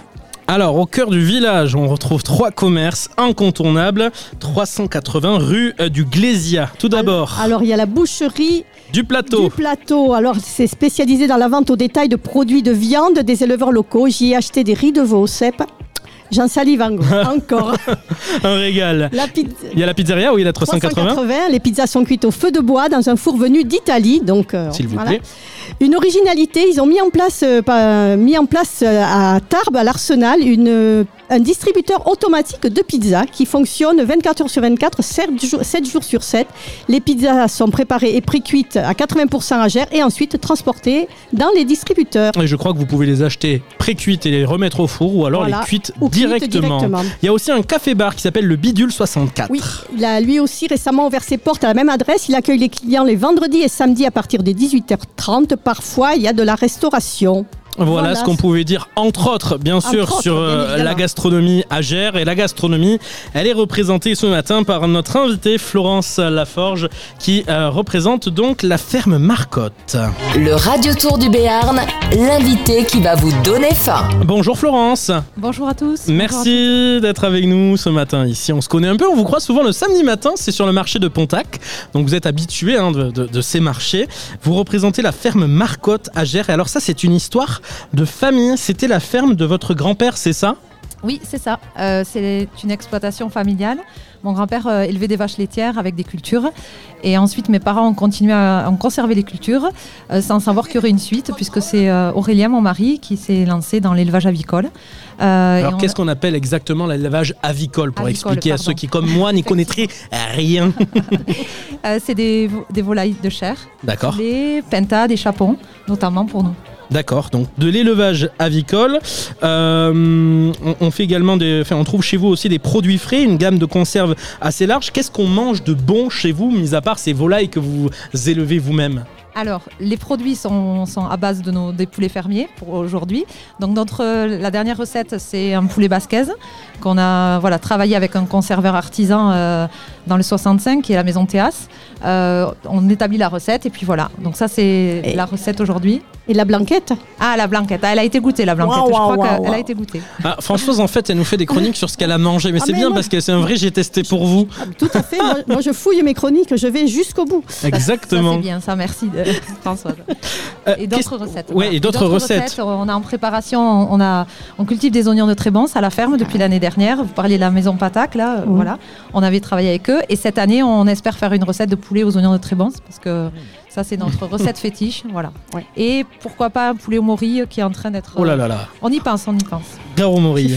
Alors, au cœur du village, on retrouve trois commerces incontournables. 380 rue euh, du Glésia. Tout d'abord,
Alors il y a la boucherie
du plateau.
Du plateau. Alors, c'est spécialisé dans la vente au détail de produits de viande des éleveurs locaux. J'y ai acheté des riz de veau au cèpe. J'en salive en- encore.
Un régal.
La.
Il y a la pizzeria où il a 380.
380. Les pizzas sont cuites au feu de bois dans un four venu d'Italie. Donc, euh,
S'il vous
voilà.
plaît.
Une originalité, ils ont mis en place, euh, mis en place euh, à Tarbes, à l'Arsenal, une un distributeur automatique de pizza qui fonctionne 24 heures sur 24, 7 jours, 7 jours sur 7. Les pizzas sont préparées et pré-cuites à 80% à Gers et ensuite transportées dans les distributeurs.
Et je crois que vous pouvez les acheter pré-cuites et les remettre au four ou alors
Voilà.
les cuites
Ou cuites
directement.
directement.
Il y a aussi un café-bar qui s'appelle le Bidule 64.
Oui, il a lui aussi récemment ouvert ses portes à la même adresse. Il accueille les clients les vendredis et samedis à partir des 18h30. Parfois, il y a de la restauration.
Voilà, ce qu'on pouvait dire, entre autres, bien
Entre
sûr,
autres,
sur
bien
euh, la gastronomie à Gers. Et la gastronomie, elle est représentée ce matin par notre invitée Florence Laforge, qui euh, représente donc la ferme Marcotte.
Le Radio Tour du Béarn, l'invité qui va vous donner faim.
Bonjour Florence.
Bonjour à tous.
Merci d'être avec nous ce matin ici. On se connaît un peu, on vous croit souvent le samedi matin, c'est sur le marché de Pontac. Donc vous êtes habitué hein, de, de- de ces marchés. Vous représentez la ferme Marcotte à Gers. Et alors ça, c'est une histoire de famille. C'était la ferme de votre grand-père, c'est ça?
Oui, c'est ça. Euh, c'est une exploitation familiale. Mon grand-père euh, élevait des vaches laitières avec des cultures. Et ensuite, mes parents ont continué à ont conservé les cultures euh, sans savoir qu'il y aurait une suite, puisque c'est Aurélien, mon mari, qui s'est lancé dans l'élevage avicole.
Alors qu'est-ce qu'on appelle exactement l'élevage avicole pour
Avicole,
expliquer à ceux qui, comme moi, n'y connaîtraient rien?
C'est des, des volailles de chair.
D'accord.
Des pentas, des chapons, notamment pour nous.
D'accord, donc de l'élevage avicole. Euh, fait également on trouve chez vous aussi des produits frais, une gamme de conserves assez large. Qu'est-ce qu'on mange de bon chez vous, mis à part ces volailles que vous élevez vous-même?
Alors, les produits sont, sont à base de nos, des poulets fermiers pour aujourd'hui. Donc, notre, la dernière recette, c'est un poulet basquez qu'on a voilà, travaillé avec un conserveur artisan euh, dans le 65, qui est la maison Théas. Euh, on établit la recette et puis voilà. Donc, ça, c'est la recette aujourd'hui.
Et la blanquette?
Ah, la blanquette. Ah, elle a été goûtée, la blanquette.
Waouh,
Je crois qu'elle a été goûtée.
ah, Françoise, en fait, elle nous fait des chroniques sur ce qu'elle a mangé. Mais
Ah,
c'est
mais
bien
moi-
parce que c'est un vrai, j'ai testé pour vous.
Tout à fait. moi, moi, je fouille mes chroniques, je vais jusqu'au bout.
Exactement.
Ça, c'est bien, ça, merci de- Françoise. et d'autres recettes.
Euh, ouais, et d'autres recettes.
On a en préparation, on, a, on cultive des oignons de Trébance à la ferme depuis l'année dernière. Vous parliez de la maison Patac, là, euh, voilà. On avait travaillé avec eux. Et cette année, on espère faire une recette de poulet aux oignons de Trébance parce que ça, c'est notre recette fétiche. Voilà. Et pourquoi pas un poulet au mori euh, qui est en train d'être.
Oh là là là.
On y pense, on y pense.
Garo Mori.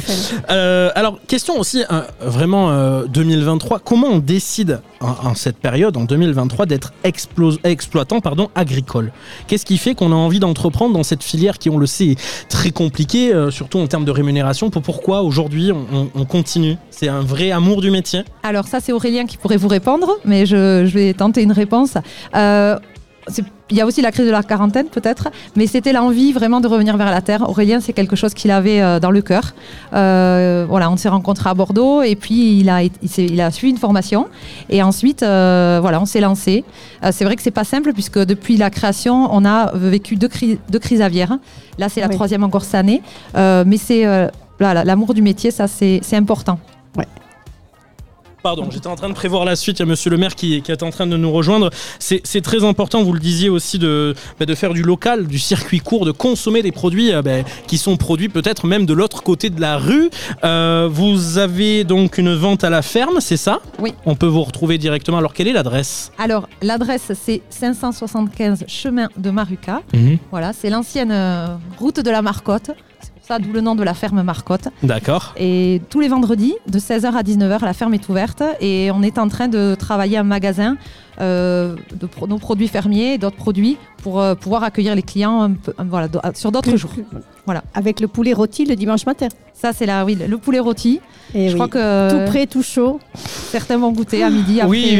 Euh, alors, question aussi, hein, vraiment euh, 2023, comment on décide en, en cette période, en 2023, d'être explo- exploitant pardon, agricole? Qu'est-ce qui fait qu'on a envie d'entreprendre dans cette filière qui, on le sait, est très compliquée, euh, surtout en termes de rémunération? Pour Pourquoi aujourd'hui on, on- on continue? C'est un vrai amour du métier?
Alors ça, c'est Aurélien qui pourrait vous répondre, mais je, je vais tenter une réponse. Il y a aussi la crise de la quarantaine peut-être, mais c'était l'envie vraiment de revenir vers la terre. Aurélien, c'est quelque chose qu'il avait euh, dans le cœur. Euh, voilà, on s'est rencontrés à Bordeaux et puis il a, il, s'est- il a suivi une formation et ensuite, euh, voilà, on s'est lancé. C'est vrai que c'est pas simple puisque depuis la création, on a vécu deux, cri- deux crises aviaires. Là, c'est la
Oui.
troisième encore cette année, mais c'est l'amour du métier, ça c'est c'est important.
Pardon, j'étais en train de prévoir la suite. Il y a monsieur le maire qui, qui est en train de nous rejoindre. C'est très important, vous le disiez aussi, de, bah, de faire du local, du circuit court, de consommer des produits euh, bah, qui sont produits peut-être même de l'autre côté de la rue. Euh, vous avez donc une vente à la ferme, c'est ça?
Oui.
On peut vous retrouver directement. Alors, quelle est l'adresse?
Alors, l'adresse, c'est 575 chemin de Maruca.
Mhm.
Voilà, c'est l'ancienne euh, route de la Marcotte. Ça, d'où le nom de la ferme Marcotte.
D'accord.
Et tous les vendredis, de 16h à 19h, la ferme est ouverte et on est en train de travailler un magasin euh, de pro- nos produits fermiers et d'autres produits pour euh, pouvoir accueillir les clients un peu- un- voilà, sur d'autres jours. Voilà.
Avec le poulet rôti le dimanche matin.
Ça, c'est la, oui, le poulet rôti.
Et
Je
oui.
crois que
Tout prêt, tout chaud.
certains vont goûter à midi. après
Oui,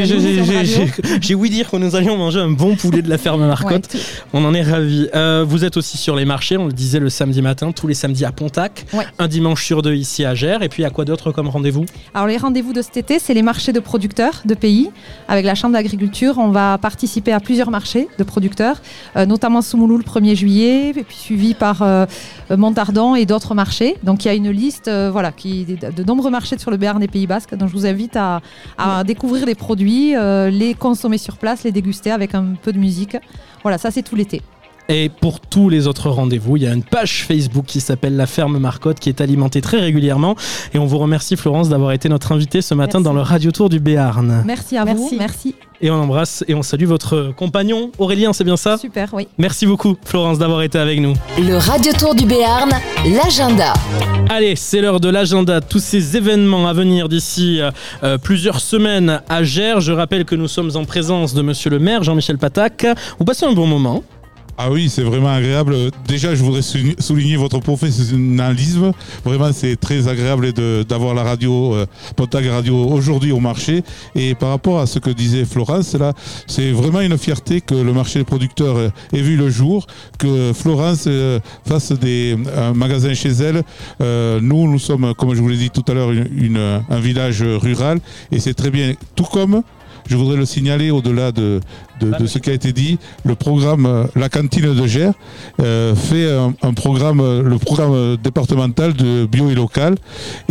j'ai- ouï dire que nous allions manger un bon poulet de la ferme Marcotte.
Ouais.
On en est ravis. Euh, vous êtes aussi sur les marchés, on le disait le samedi matin, tous les samedis à Pontac,
Ouais.
un dimanche sur deux ici à Gers. Et puis, à quoi d'autre comme rendez-vous?
Alors les rendez-vous de cet été, c'est les marchés de producteurs de pays. Avec la Chambre d'agriculture, on va participer à plusieurs marchés de producteurs, euh, notamment Soumoulou le 1er juillet, et puis suivi par euh, Montardon et d'autres marchés. Donc il y a une liste euh, voilà, qui, de, nombreux marchés sur le Béarn et Pays Basques. Donc je vous invite à, à découvrir les produits, euh, les consommer sur place, les déguster avec un peu de musique. Voilà, ça c'est tout l'été.
Et pour tous les autres rendez-vous, il y a une page Facebook qui s'appelle La Ferme Marcotte qui est alimentée très régulièrement. Et on vous remercie Florence d'avoir été notre invitée ce matin dans le Radio Tour du Béarn.
Merci à vous. Merci.
Et on embrasse et on salue votre compagnon Aurélien, c'est bien ça
Super, oui.
Merci beaucoup Florence d'avoir été avec nous.
Le Radio Tour du Béarn, l'agenda.
Allez, c'est l'heure de l'agenda. Tous ces événements à venir d'ici euh, plusieurs semaines à Gers. Je rappelle que nous sommes en présence de monsieur le maire Jean-Michel Patac. Vous passez un bon moment.
Ah oui, c'est vraiment agréable. Déjà, je voudrais sou- souligner votre professionnalisme. Vraiment, c'est très agréable d'avoir la radio, euh, Pontac Radio aujourd'hui au marché. Et par rapport à ce que disait Florence, là, c'est vraiment une fierté que le marché des producteurs ait vu le jour, que Florence euh, fasse des, un magasin chez elle. Euh, nous, nous sommes, comme je vous l'ai dit tout à l'heure, une- un village rural. Et c'est très bien. Tout comme je voudrais le signaler au-delà de, de- de ce qui a été dit. Le programme euh, La cantine de Gers euh, fait un, un programme, euh, le programme départemental de bio et local.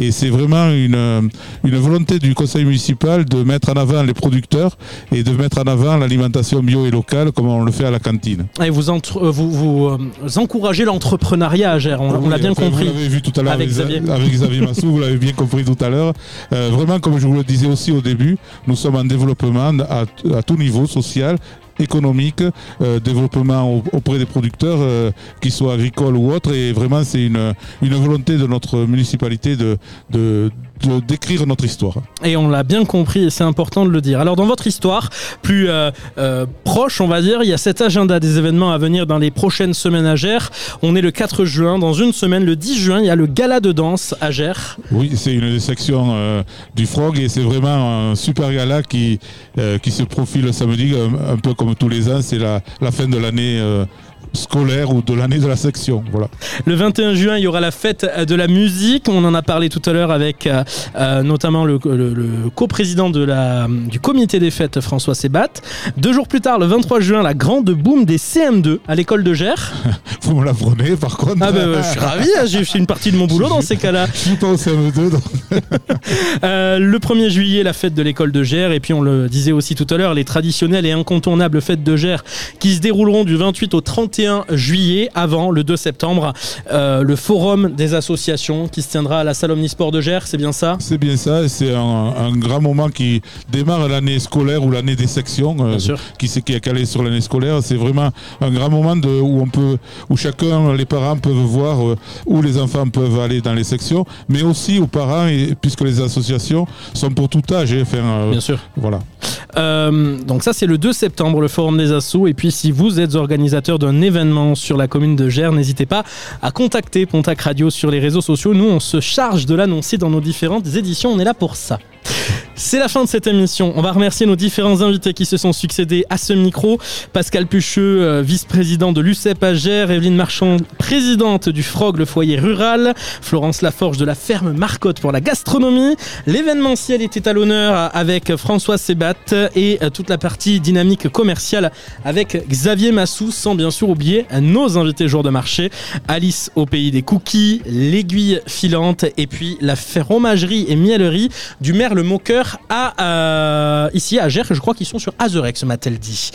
Et c'est vraiment une, euh, une volonté du conseil municipal de mettre en avant les producteurs et de mettre en avant l'alimentation bio et locale comme on le fait à la cantine.
Et vous, entre- vous, vous, euh, encouragez l'entrepreneuriat à Gers, on, on l'a bien
enfin,
compris.
Vous l'avez vu tout à l'heure
Avec
avec,
Xavier.
avec Xavier Massou, vous l'avez bien compris tout à l'heure. Euh, vraiment, comme je vous le disais aussi au début, nous sommes en développement à, à tout niveau, social, économique, euh, développement au- auprès des producteurs, euh, qu'ils soient agricoles ou autres. Et vraiment, c'est une, une volonté de notre municipalité de, de- d'écrire notre histoire.
Et on l'a bien compris et c'est important de le dire. Alors dans votre histoire plus euh, euh, proche, on va dire, il y a cet agenda des événements à venir dans les prochaines semaines à Gers. On est le 4 juin, dans une semaine, le 10 juin, il y a le gala de danse à Gers.
Oui, c'est une des sections euh, du Frog et c'est vraiment un super gala qui, qui se profile samedi, un, un peu comme tous les ans. C'est la, la fin de l'année scolaire ou de l'année de la section. Voilà.
Le 21 juin, il y aura la fête de la musique. On en a parlé tout à l'heure avec euh, euh, notamment le, le- le coprésident de la, du comité des fêtes, François Sébat. Deux jours plus tard, le 23 juin, la grande boom des CM2 à l'école de Gers.
Vous me l'apprenez par contre.
Ah ben, je suis ravi, hein, j'ai fait une partie de mon boulot dans ces cas-là.
Je suis pas au CM2. donc.
Euh, le 1er juillet, la fête de l'école de Gers. Et puis, on le disait aussi tout à l'heure, les traditionnelles et incontournables fêtes de Gers qui se dérouleront du 28 au 31 juillet, avant le 2 septembre. Euh, le forum des associations qui se tiendra à la salle Omnisport de Gers, c'est bien ça?
C'est bien ça, et c'est un, un grand moment qui démarre l'année scolaire ou l'année des sections, euh, qui qui est calé sur l'année scolaire. C'est vraiment un grand moment de, où on peut, où chacun, les parents peuvent voir euh, où les enfants peuvent aller dans les sections, mais aussi aux parents, et, puisque les associations sont pour tout âge. hein, enfin, euh,
Bien sûr.
Voilà.
Donc ça c'est le 2 septembre le forum des assos et puis si vous êtes organisateur d'un événement sur la commune de Gers. N'hésitez pas à contacter Pontac Radio sur les réseaux sociaux. Nous on se charge de l'annoncer dans nos différentes éditions. On est là pour ça c'est la fin de cette émission. On va remercier nos différents invités qui se sont succédés à ce micro. Pascal Pucheux, euh, vice-président de l'UCEP Gers, Evelyne Marchand, présidente du FROG, le foyer rural, Florence Laforge de la ferme Marcotte pour la gastronomie. L'événementiel était à l'honneur avec François Sébat et euh, toute la partie dynamique commerciale avec Xavier Massou, sans bien sûr oublier nos invités jour de marché, Alice au pays des cookies, l'aiguille filante et puis la fromagerie et miellerie du maire Le Moqueur à, euh, ici à Gers. Je crois qu'ils sont sur Azerex, m'a-t-elle dit.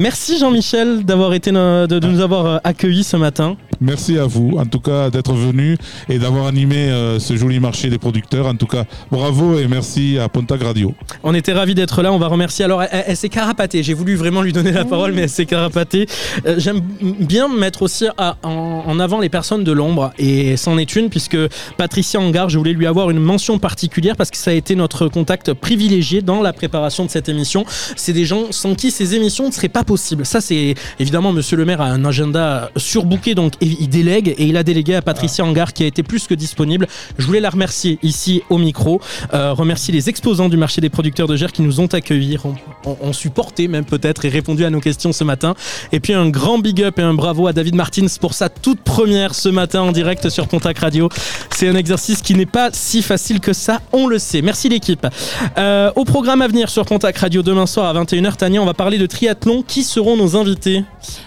Merci Jean-Michel d'avoir été no- de, de nous avoir euh, accueillis ce matin.
Merci à vous, en tout cas, d'être venu et d'avoir animé euh, ce joli marché des producteurs. En tout cas, bravo et merci à Pontac Radio.
On était ravis d'être là. On va remercier. Alors, elle, elle s'est carapatée. J'ai voulu vraiment lui donner la parole, mais elle s'est carapatée. Euh, J'aime bien mettre aussi à- en, en avant les personnes de l'ombre. Et c'en est une, puisque Patricia Angard, je voulais lui avoir une mention particulière parce que ça a été notre contact privilégié dans la préparation de cette émission. C'est des gens sans qui ces émissions ne seraient pas Ça, c'est évidemment, monsieur le maire a un agenda surbooké, donc il délègue et il a délégué à Patricia Angard qui a été plus que disponible. Je voulais la remercier ici au micro, euh, remercier les exposants du marché des producteurs de Gers qui nous ont accueillis, ont, ont- ont supporté même peut-être et répondu à nos questions ce matin. Et puis un grand big up et un bravo à David Martins pour sa toute première ce matin en direct sur Pontac Radio. C'est un exercice qui n'est pas si facile que ça, on le sait. Merci l'équipe. Euh, au programme à venir sur Pontac Radio demain soir à 21h, Tania, on va parler de triathlon. Qui seront nos invités?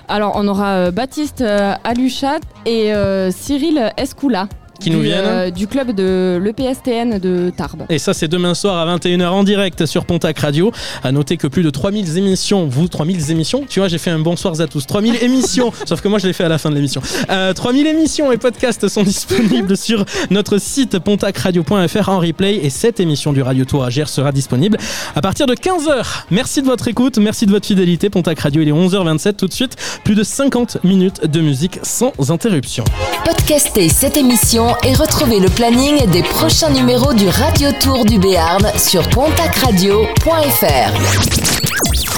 Alors, on aura euh, Baptiste euh, Aluchat et euh, Cyril Escoula.
Qui nous
du,
viennent.
euh, du club de l'EPSTN de Tarbes.
Et ça, c'est demain soir à 21h en direct sur Pontac Radio. À noter que plus de 3000 émissions, vous, 3000 émissions, tu vois, j'ai fait un bonsoir à tous. 3000 émissions, sauf que moi, je l'ai fait à la fin de l'émission. Euh, 3000 émissions et podcasts sont disponibles sur notre site pontacradio.fr en replay. Et cette émission du Radio Tour à Gers sera disponible à partir de 15h. Merci de votre écoute, merci de votre fidélité. Pontac Radio, il est 11h27 tout de suite. Plus de 50 minutes de musique sans interruption.
Podcastez cette émission et retrouvez le planning des prochains numéros du Radio Tour du Béarn sur pontacradio.fr.